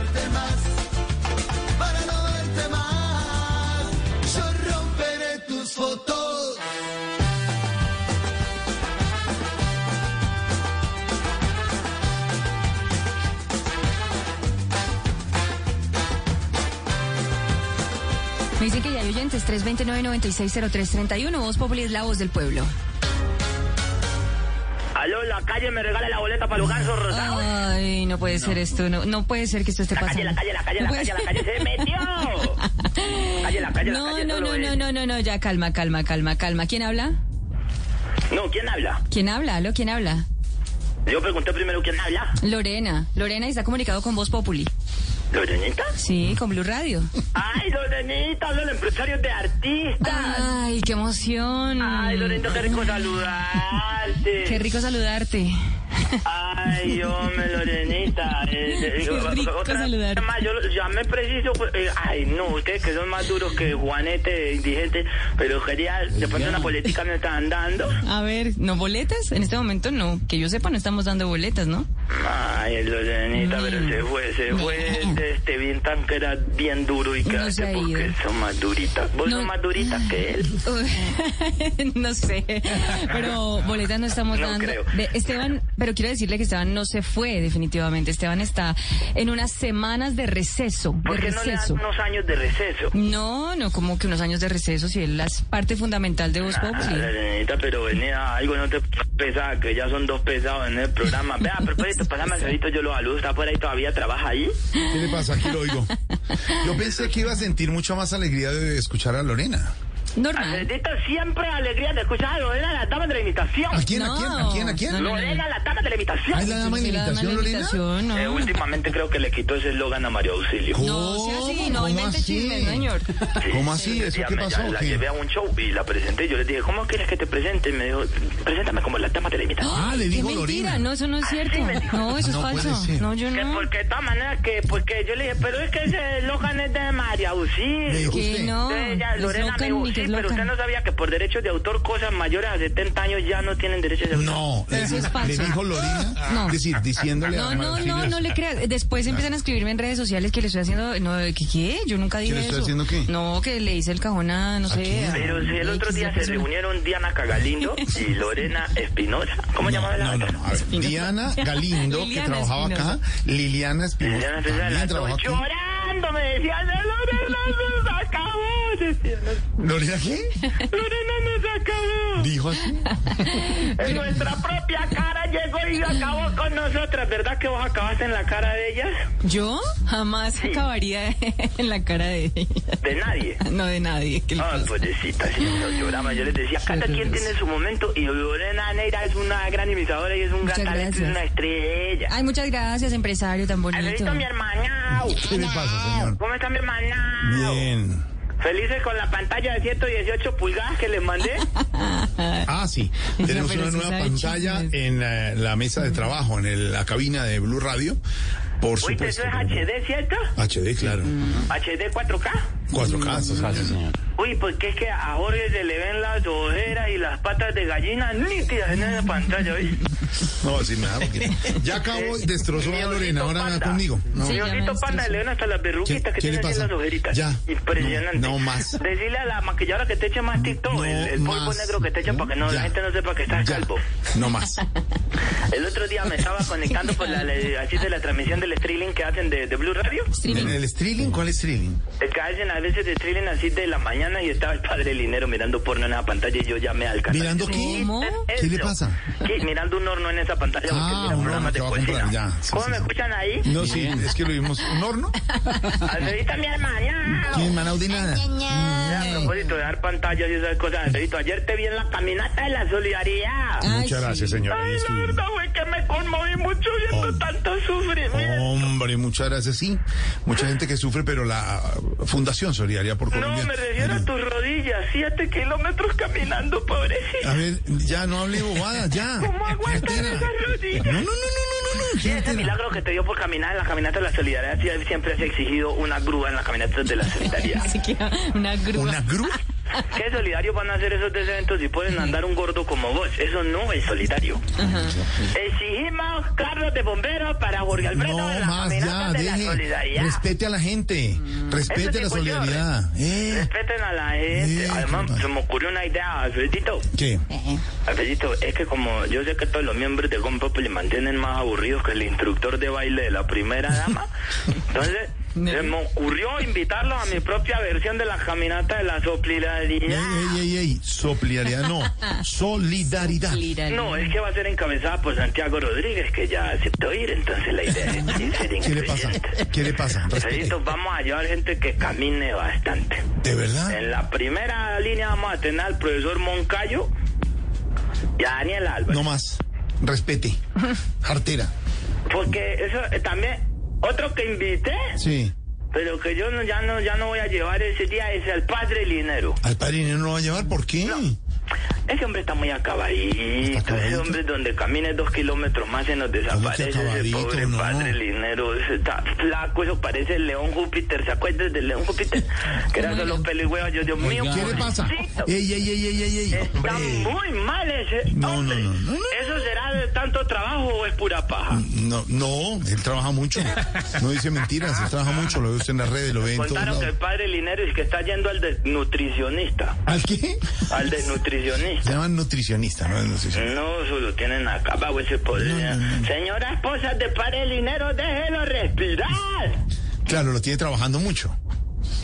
Para no verte más, yo romperé tus fotos. Me dicen que ya hay oyentes, 329-960331, Voz Populi es la voz del pueblo. Aló, la calle me regala la boleta para los gansos rosados. Ay, no puede ser esto, no, no puede ser que esto esté La calle, pasando. la calle, la calle, la calle, la calle se metió. Calle, la calle, la No, calle. no, no, no, no, no, no, ya calma, calma, calma, calma. ¿Quién habla? No, ¿quién habla? ¿Quién habla? ¿Aló? ¿Quién habla? Yo pregunté primero quién habla. Lorena. Lorena y está comunicado con Voz Populi. ¿Lorenita? Sí, con Blue Radio. Ay, Lorenita, hablo del empresario de artistas. Ay, qué emoción. Ay, Lorenita, qué rico saludarte. Qué rico saludarte. Ay, hombre, Lorenita. eh, Qué rico otra-. Además, yo llamé preciso. pues, eh, ay, no, ustedes que son más duros que Juanete, indigente. Pero quería, de pronto una política me estaban dando. A ver, ¿no boletas? En este momento no. Que yo sepa, no estamos dando boletas, ¿no? Ay, Lorenita, pero se fue, se fue de este bien tan que era bien duro y que No hace ha porque son más duritas. Vos No. sos más durita que él. No sé, pero boletas no estamos dando. creo. Esteban, pero quiero decirle que Esteban no se fue definitivamente. Esteban está en unas semanas de receso, de ¿Por qué no le dan receso. unos años de receso? No, no, como que unos años de receso, si él es parte fundamental de Voz Ah, Populi. Lorenita, pero venía algo no te pesa, que ya son dos pesados en el programa. Vea, a propósito, pásame al Alfredito, yo lo saludo, está por ahí todavía, trabaja ahí. ¿Qué le pasa? Aquí lo oigo. Yo pensé que iba a sentir mucho más alegría de escuchar a Lorena. Normal. Alfredito, siempre alegría de escuchar a Lorena, la dama de la imitación. ¿A quién, a quién, a quién, a quién? No, no, no, Lorena, la dama de la imitación. ¿Ah, es la dama de la Sí, la dama de imitación, la Lorena? no. Eh, últimamente creo que le quitó ese eslogan a Mario Auxilio. No, sea así, no ¿Cómo invente así? chismes, señor. ¿Cómo así? ¿Eso Ya qué me- pasó? La llevé a un show y la presenté. Yo le dije, ¿cómo quieres que te presente? Y me dijo, preséntame como la dama de la imitación. Ah, le dijo mentira, Lorena. no, eso no es cierto. No, eso es No falso. No, yo no. porque de todas maneras que, porque yo le dije, pero es que ese eslogan es de María Auxilio. Que no. Lorena me sí, pero usted no sabía que por derechos de autor cosas mayores a 70 años ya no tienen derechos de autor. No, le, Eso es le falso. dijo Lorena, No. es decir, diciéndole No, a no, no, no le creas. Después empiezan a escribirme en redes sociales que le estoy haciendo. No, ¿qué? qué? Yo nunca dije le estoy eso. haciendo qué? No, que le hice el cajón a, no sé. quién? a- Pero si el otro día se reunieron Diana Cagalindo y Lorena Espinosa. ¿Cómo No, llamaba la no, no, Diana Galindo, que trabajaba acá, Liliana Espinosa, Liliana Espinosa, las dos aquí. Llorando me decían, Lorena nos acabó. decían. ¿Lorena qué? Lorena nos acabó. Dijo así. En nuestra propia cara llegó y acabó con nosotras. ¿Verdad que vos acabaste en la cara de ellas? Yo jamás acabaría en la cara de ella. De nadie. No, de nadie. ¿Qué le Ah, pasa? pobrecita, sí, no lloraba. Yo les decía, cada quien tiene su momento y Lorena Neira es una gran imitadora y es un gran talento y una estrella. Ay, muchas gracias, empresario tan bonito. Mi hermana. ¿Qué le pasa, señor? ¿Cómo está mi hermana? Bien. Felices con la pantalla de 118 pulgadas que les mandé. Ah, sí. Tenemos una nueva pantalla chismes. en eh, la mesa de trabajo, en el- la cabina de Blue Radio. Por Oíste, supuesto. eso es HD, ¿cierto? HD, claro. HD 4K. 4K, sí, señor. Uy, porque es que a Jorge se le ven las ojeras y las patas de gallina nítidas en esa pantalla, ¿oí? No va a decir nada. porque ya acabó y destrozó a Lorena. Ahora conmigo. No. Sí, Diosito Panda, le ven hasta las verruguitas ¿Qué- que tiene así pasa? las ojeritas. Ya. Impresionante. No, no más. Decirle a la maquilladora que te eche más TikTok, el, el polvo negro que te echa para que no, la gente no sepa que estás Ya. calvo. No más. El otro día me estaba conectando por la, le- así de la transmisión del streaming que hacen de, de Blue Radio. ¿En el streaming? ¿Cuál es streaming? El que hacen a veces de streaming así de la mañana y estaba el padre Linero mirando porno en esa pantalla y yo llamé al canal. ¿Mirando qué? ¿Cómo? ¿Qué le pasa? Sí, mirando un horno en esa pantalla porque Ah, mira un horno que va a comprar, ya, sí, ¿Cómo sí, me sí. escuchan ahí? No, sí, es que lo vimos. ¿Un horno? Alfredita, mi hermana. ¿Quién, Manaú de nada? Ya, a propósito de dar pantallas y esas cosas, Alfredito, ayer te vi en la caminata de la solidaridad. Muchas gracias, señor. Ay, la verdad fue que me conmoví mucho viendo tanto sufrimiento. Hombre, muchas gracias. Sí, mucha gente que sufre, pero la Fundación Solidaria por No, me refiero Mira tus rodillas, siete kilómetros caminando, pobrecito. A ver, ya no hable bobadas, ya. ¿Cómo aguantan esas rodillas? No, no, no, no, no, no. Sí, ese milagro que te dio por caminar en la caminata de la solidaridad siempre has exigido una grúa en la caminata de la solidaridad. Una grúa. ¿Una grúa? ¿Qué solidarios van a hacer esos tres eventos si pueden andar un gordo como vos? Eso no es solidario. Exigimos carros de bomberos para Jorge Alfredo No en la más, caminata ya, de la deje. Respete Respete a la gente. Respete la solidaridad. Eh, Respeten a la gente. Eh, Además, se me ocurrió una idea, Alfredito. ¿Qué? Alfredito, es que como yo sé que todos los miembros de Gon le mantienen más aburridos que el instructor de baile de la primera dama, entonces se me ocurrió invitarlos a mi propia versión de la caminata de la solidaridad. Ey, ey, ey, ey. Solidaridad, no. Solidaridad. No, es que va a ser encabezada por Santiago Rodríguez, que ya aceptó ir, entonces la idea es ser ¿Qué le pasa? ¿Qué le pasa? Alfredito, vamos a llevar gente que camine bastante. ¿De verdad? En la primera línea vamos a tener al profesor Moncayo y a Daniel Álvarez. No más. Respete. Artera. Porque eso eh, también, otro que invité, Sí. pero que yo no, ya no ya no voy a llevar ese día es el padre Linero. Al padre no lo va a llevar, ¿por qué? Ese hombre está muy acabadito, ese hombre donde camine dos kilómetros más se nos desaparece ese pobre no. padre Linero, está flaco, eso parece el león Júpiter, ¿se acuerdan del león Júpiter? Que era solo pelo y huevo, yo Dios mío. ¿Qué le pasa? Ey, ey, ey, ey, ey, ey. Está muy mal ese No, hombre. no, no, no, ¿Eso será de tanto trabajo o es pura paja? No, no, él trabaja mucho. No dice mentiras, él trabaja mucho. Lo ve usted en las redes, lo ve en Contaron que lados. el padre Linero es que está yendo al desnutricionista. ¿Al qué? Al desnutricionista. Se llaman nutricionista, ¿no? Es nutricionista. No, solo tienen acabado ese poder. Señora esposa de padre Linero, déjelo respirar. Claro, lo tiene trabajando mucho.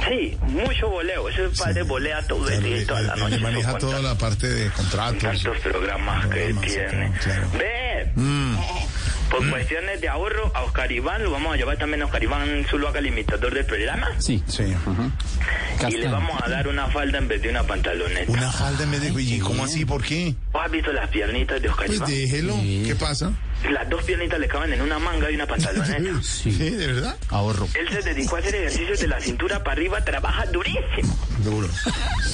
Sí, mucho voleo. Ese padre volea todo el día toda la noche. Maneja toda la parte de contratos. Tantos programas que tiene. Ve, Mm. Por cuestiones de ahorro, a Oscar Iván lo vamos a llevar también a Oscar Iván Zuluaga, el imitador del programa. Sí. Sí. Y le vamos a dar una falda en vez de una pantaloneta. Una falda en vez de... ¿Y cómo así? ¿Por qué? ¿Vos has visto las piernitas de Oscar Pues Iván? déjelo. ¿Qué pasa? Las dos piernitas le caben en una manga y una pantaloneta. Sí, ¿de verdad? Ahorro. Él se dedicó a hacer ejercicios de la cintura para arriba, trabaja durísimo. Duro.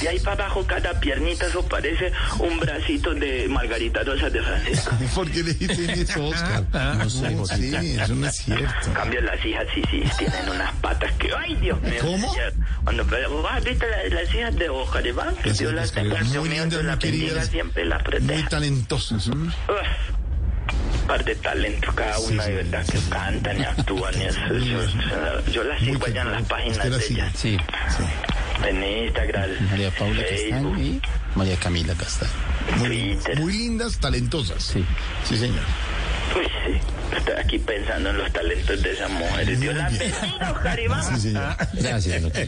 De ahí para abajo, cada piernita, eso parece un bracito de Margarita Rosa de Francisco. ¿Por qué le dicen eso, Oscar? No sé, sí, eso no es cierto. En cambio, las hijas sí, sí, tienen unas patas que, ¡ay, Dios mío! ¿Cómo? Cuando, pero, ¿vos has visto la- las hijas de Oscar Iván? Que Dios las que tenga, Dios muy mío, bendiga, queridas. siempre las Muy talentosas. ¿no? Par de talentos cada una, de verdad, que cantan y actúan y eso, eso, yo las sigo allá en las páginas de ellas. Sí, En Instagram, María Paula Castaño y María Camila Castaño. Muy, muy lindas, talentosas. Sí. Sí, señor. Uy, sí. Estoy aquí pensando en los talentos de esas mujeres. Dios las bendiga, Oscar Iván. Sí, señor. Gracias, doctor.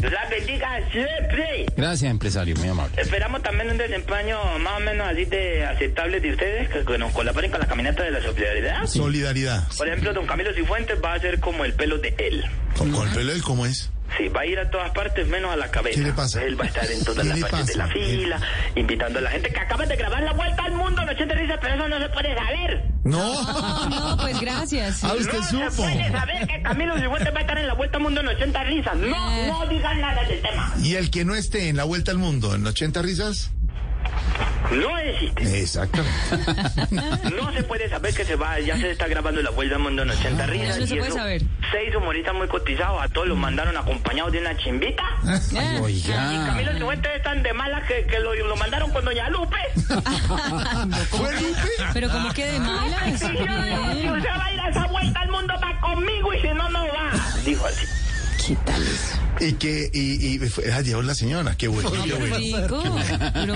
Dios las bendiga siempre. Gracias, empresario, muy amable. Esperamos también un desempeño más o menos así de aceptable de ustedes que nos colaboren con la caminata de la solidaridad. Solidaridad. Por ejemplo, don Camilo Cifuentes va a ser como el pelo de él. ¿Con, con el pelo de él cómo es? Sí, va a ir a todas partes menos a la cabeza. ¿Qué le pasa? Él va a estar en todas ¿Qué las partes de la fila, invitando a la gente que acaba de grabar la vuelta al mundo en 80 risas, pero eso no se puede saber. No. No, pues gracias. Ah, usted no supo. se puede saber que Camilo Cifuentes va a estar en la vuelta al mundo en 80 risas. No, no digan nada del tema. ¿Y el que no esté en la vuelta al mundo en 80 risas? No existe. Exactamente. No se puede saber que se va, ya se está grabando la vuelta al mundo en 80 risas. no se y puede eso, saber. Seis humoristas muy cotizados, a todos los mandaron acompañados de una chimbita. Ah. Y Camilo Cifuentes es tan de mala que, que lo, lo mandaron con Doña Lupe. ¿Fue Lupe? Pero como que de malas. Si usted va a ir a esa vuelta al mundo, va conmigo y si no, no va. Dijo así. Y que, y, y fue, ah, llegó la señora, qué bueno, qué bueno. Rico.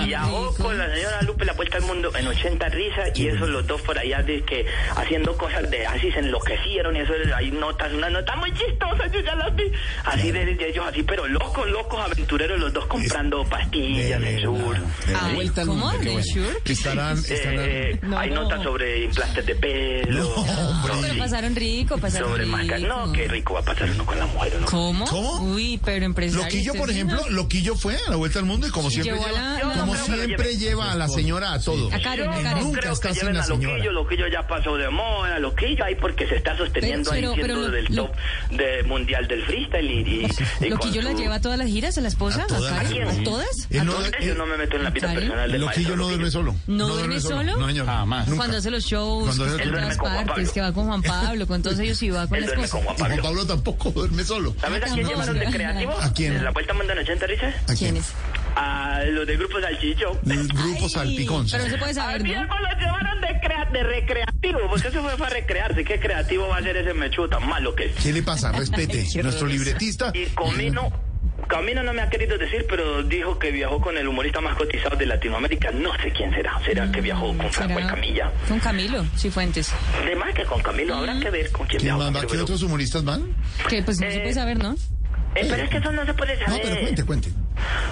Viajó con la señora Lupe la vuelta al mundo en 80 risas y eso los dos por allá de que haciendo cosas de así se enloquecieron y eso hay notas, unas notas muy chistosas, yo ya las vi. Así de, de ellos así, pero locos, locos aventureros los dos comprando pastillas en sur. Ah, Vuelta al ¿Cómo? mundo, ¿De bueno. Estarán, estarán. Eh, No. Hay notas sobre implantes de pelo. Pero pasaron rico, pasaron sobre rico. máscaras. No, qué rico va a pasar uno con la mujer, ¿no? ¿Cómo? ¿Cómo? Uy, Sí, pero empresario. Loquillo, por ejemplo, no. Loquillo fue a la vuelta al mundo y como siempre Llevó a lleva, la- como la- siempre lleva a la señora a todo. A Karen, a Karen. no Nunca creo está que sin la a señora. Loquillo, Loquillo ya pasó de moda, Loquillo ahí porque se está sosteniendo Pero- ahí pero- siendo pero del lo- top de mundial del freestyle y, y, y Loquillo la lleva a todas las giras, a la esposa, A a, todas las Karen, a todas. Él no- yo no me meto en la vida personal del Loquillo maestro no duerme solo. ¿No duerme solo? No, señor. Jamás. Nunca. Cuando hace los shows, Cuando hace que los en todas partes, que va con Juan Pablo, con todos ellos y va con la esposa. Juan Pablo. Tampoco duerme solo. ¿Sabes a quién llevaron de creativo? ¿A quién? La vuelta al mundo en 80 risas. ¿A quién? ¿Quién es? A los de Grupo Salchicho. El grupo Salpicón. Pero no se puede A saber, ¿no? Diego lo llevaron de, crea- de recreativo, porque eso fue para recrearse. ¿Qué creativo va a ser ese mechudo tan malo que es? ¿Qué le pasa? Respete. Nuestro libretista. Y Comino, Camino no me ha querido decir, pero dijo que viajó con el humorista más cotizado de Latinoamérica. No sé quién será. ¿Será que viajó con Franco ¿Será? Camilla? Con Camilo Cifuentes. De más que con Camilo, habrá que ver con quién ¿Quién viajó. más ¿Qué otros humoristas van? Que pues no Eh, se puede saber, ¿no? Eh, pero es que eso no se puede No, saber. pero cuente, cuente.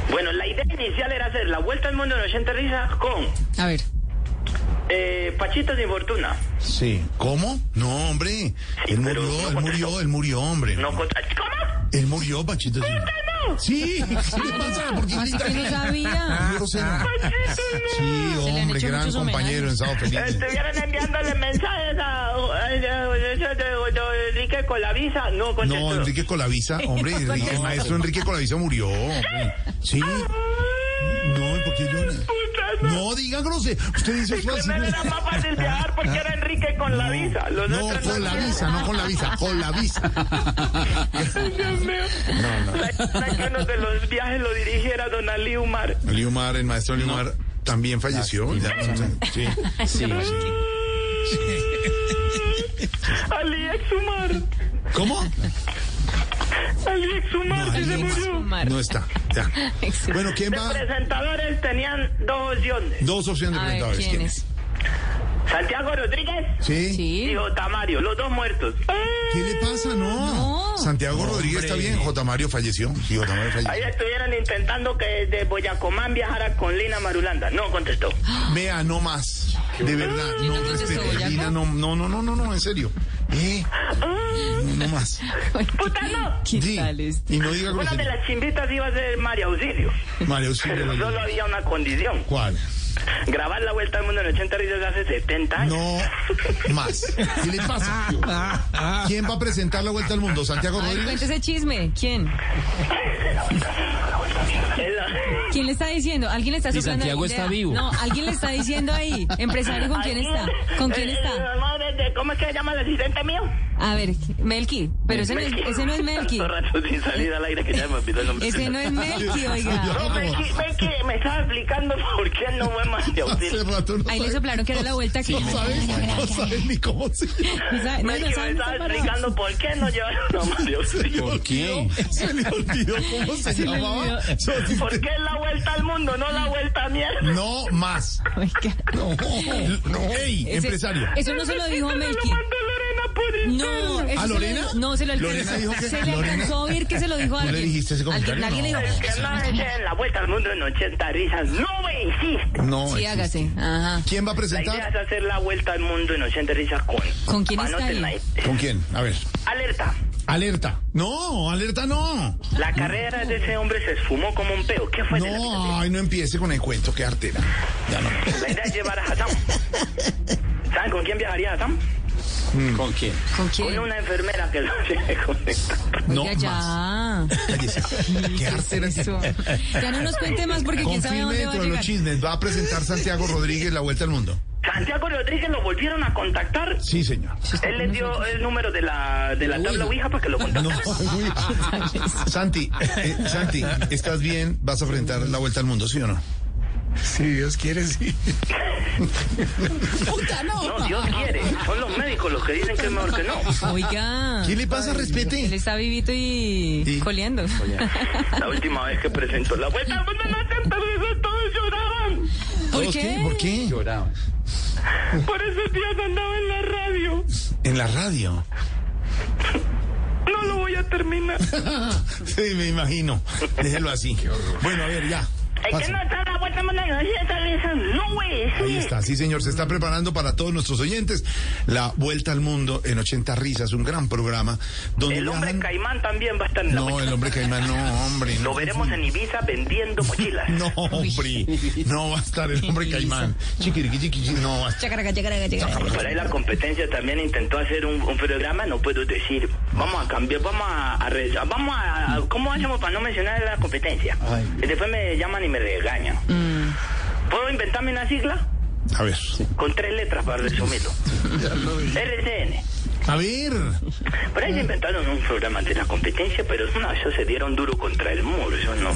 Bueno, la idea inicial era hacer la vuelta al mundo en 80 risas con A ver. eh, Pachito sin fortuna. Sí. ¿Cómo? No, hombre. Él pero murió, no él murió, él murió, hombre. No ¿Cómo? Él murió, Pachito. sí. Sí, ¿qué le pasa? ¿Por qué Así grita? que no sabía. Sí, Se le han hombre, hecho gran muchos compañero en Sábado Feliz. Estuvieron enviándole mensajes a, a- a- a- a- Enrique con la visa. No contestó. No, Enrique Colavisa, hombre, Enrique- el maestro Enrique Colavisa murió. hombre. Sí. No, ¿por qué llora? No, diga grosero. Usted dice eso Con así. él era más fácil viajar porque era Enrique con la visa. Los No, con la visa, no con la visa, con la visa. Ay, Dios mío. La, la que uno de los viajes lo dirigiera don Ali Umar. Liumar, el maestro Liumar, también falleció. Ya, Sí. Sí, Ali Exumar. ¿Cómo? Ali Exumar, que se murió. No está. Ya. Bueno, ¿quién va? presentadores tenían dos opciones. Dos opciones de A ver, presentadores. ¿quién es? Santiago Rodríguez Sí. Sí. y J. Mario, los dos muertos. ¿Qué le pasa? No. No. Santiago Rodríguez está bien. J. Mario falleció. Sí, J. Mario Ahí falleció. estuvieran intentando que de Boyacomán viajara con Lina Marulanda. No contestó. Vea, no más. De verdad, ¿Y no no respete. Lina, no, no, no, no, no, no, en serio. Eh, no, no más. ¡Puta no! ¿Qué Sí. tal este? Y no diga Una de las chimbitas iba a ser María Auxilio. Mario Auxilio. Pero solo había una condición. ¿Cuál? Grabar la vuelta al mundo en 80 risas hace 70 años. No más. ¿Qué le pasa? ¿Quién va a presentar la vuelta al mundo? ¿Santiago Rodríguez? cuéntese chisme. ¿Quién? ¿Quién le está diciendo? ¿Alguien le está soplando Santiago ahí? está vivo. No, alguien le está diciendo ahí. Empresario, ¿con quién está? ¿Con quién está? ¿Cómo es que se llama el asistente mío? A ver, Melqui. Pero ese no es, ese no es Melqui. Tanto rato sin salir al aire que ya me olvidó el nombre. Ese no es Melqui, No, oiga. Melqui, Melqui, me estaba explicando por qué no fue María Hace Auxilio. rato no Ahí le soplaron que era la vuelta aquí. No sabe, no sabe ni cómo se No no, Melqui no me no estaba explicando por qué no llevaron a Auxilio. ¿Por qué? Se le olvidó cómo se, llamaba. ¿Por qué la vuelta al mundo, no la vuelta a mierda? No más. Oiga. No, no. Ey, Ese- empresario. Eso no se lo dijo a Melqui. Lorena por No, eso ¿A se lo Lorena? dijo- no, se lo alcanzó. Lorena dijo que- se le Lorena- alcanzó a oír que se lo dijo a ¿Tú le alguien. dijiste ese comentario? Alguien, alguien le No. dijo. Es que no en la vuelta al mundo en 80 risas. No me insiste. No. Sí, existe. hágase. Ajá. ¿Quién va a La idea presentar? es hacer la vuelta al mundo en 80 risas con. ¿Con quién está ahí? ¿Con quién? A ver. Alerta. Alerta. No, alerta no. La carrera de ese hombre se esfumó como un peo. ¿Qué fue? de la No, ay, no empiece con el cuento, qué artera. Ya no. La idea es llevar a Hassan. ¿Saben con quién viajaría Hassan? ¿Con quién? ¿Con Con quién? una enfermera que lo lleve conectado. No Oiga, ya. Qué artera. Eso. Ya no nos cuente más porque quién sabe dónde va a dentro de los llegar. chismes. Va a presentar Santiago Rodríguez la vuelta al mundo. Santiago Rodríguez lo volvieron a contactar. Sí, señor. Él les dio el número de la, de la tabla Ouija para que lo contactaran. Santi, eh, Santi, ¿estás bien? ¿Vas a enfrentar la vuelta al mundo, sí o no? Si Dios quiere, sí. No, Dios quiere. Son los médicos los que dicen que es mejor que no. Oiga. ¿Qué le pasa? Él Respete. está vivito y, ¿Y? coleando. La última vez que presentó la vuelta al mundo en 80 risas todos lloraban. ¿Por ¿Todos qué? ¿Por qué? Lloraba. Por esos días andaba en la radio. En la radio. No lo voy a terminar. sí, me imagino. Déjelo así. Bueno, a ver, ya. Que no la vuelta la no, güey. Ahí está, sí señor, se está preparando para todos nuestros oyentes la Vuelta al Mundo en 80 Risas, un gran programa donde El hombre viajan- caimán también va a estar en la No, el hombre caimán, no, hombre. Lo no. veremos en Ibiza vendiendo mochilas. No, hombre, no va a estar el hombre caimán. Chiquiriqui, chiqui, no va a estar. Chacaraca, chacaraca, chacaraca. Por ahí la competencia también intentó hacer un, un programa, no puedo decir, vamos a cambiar, vamos a, a re- vamos a, a- ¿cómo hacemos para no mencionar la competencia? Y después me llaman y me regañan. ¿Puedo inventarme una sigla? A ver. Con tres letras para resumirlo. RCN. A ver. Por ahí se inventaron un programa de la competencia, pero no, eso se dieron duro contra el muro, eso no.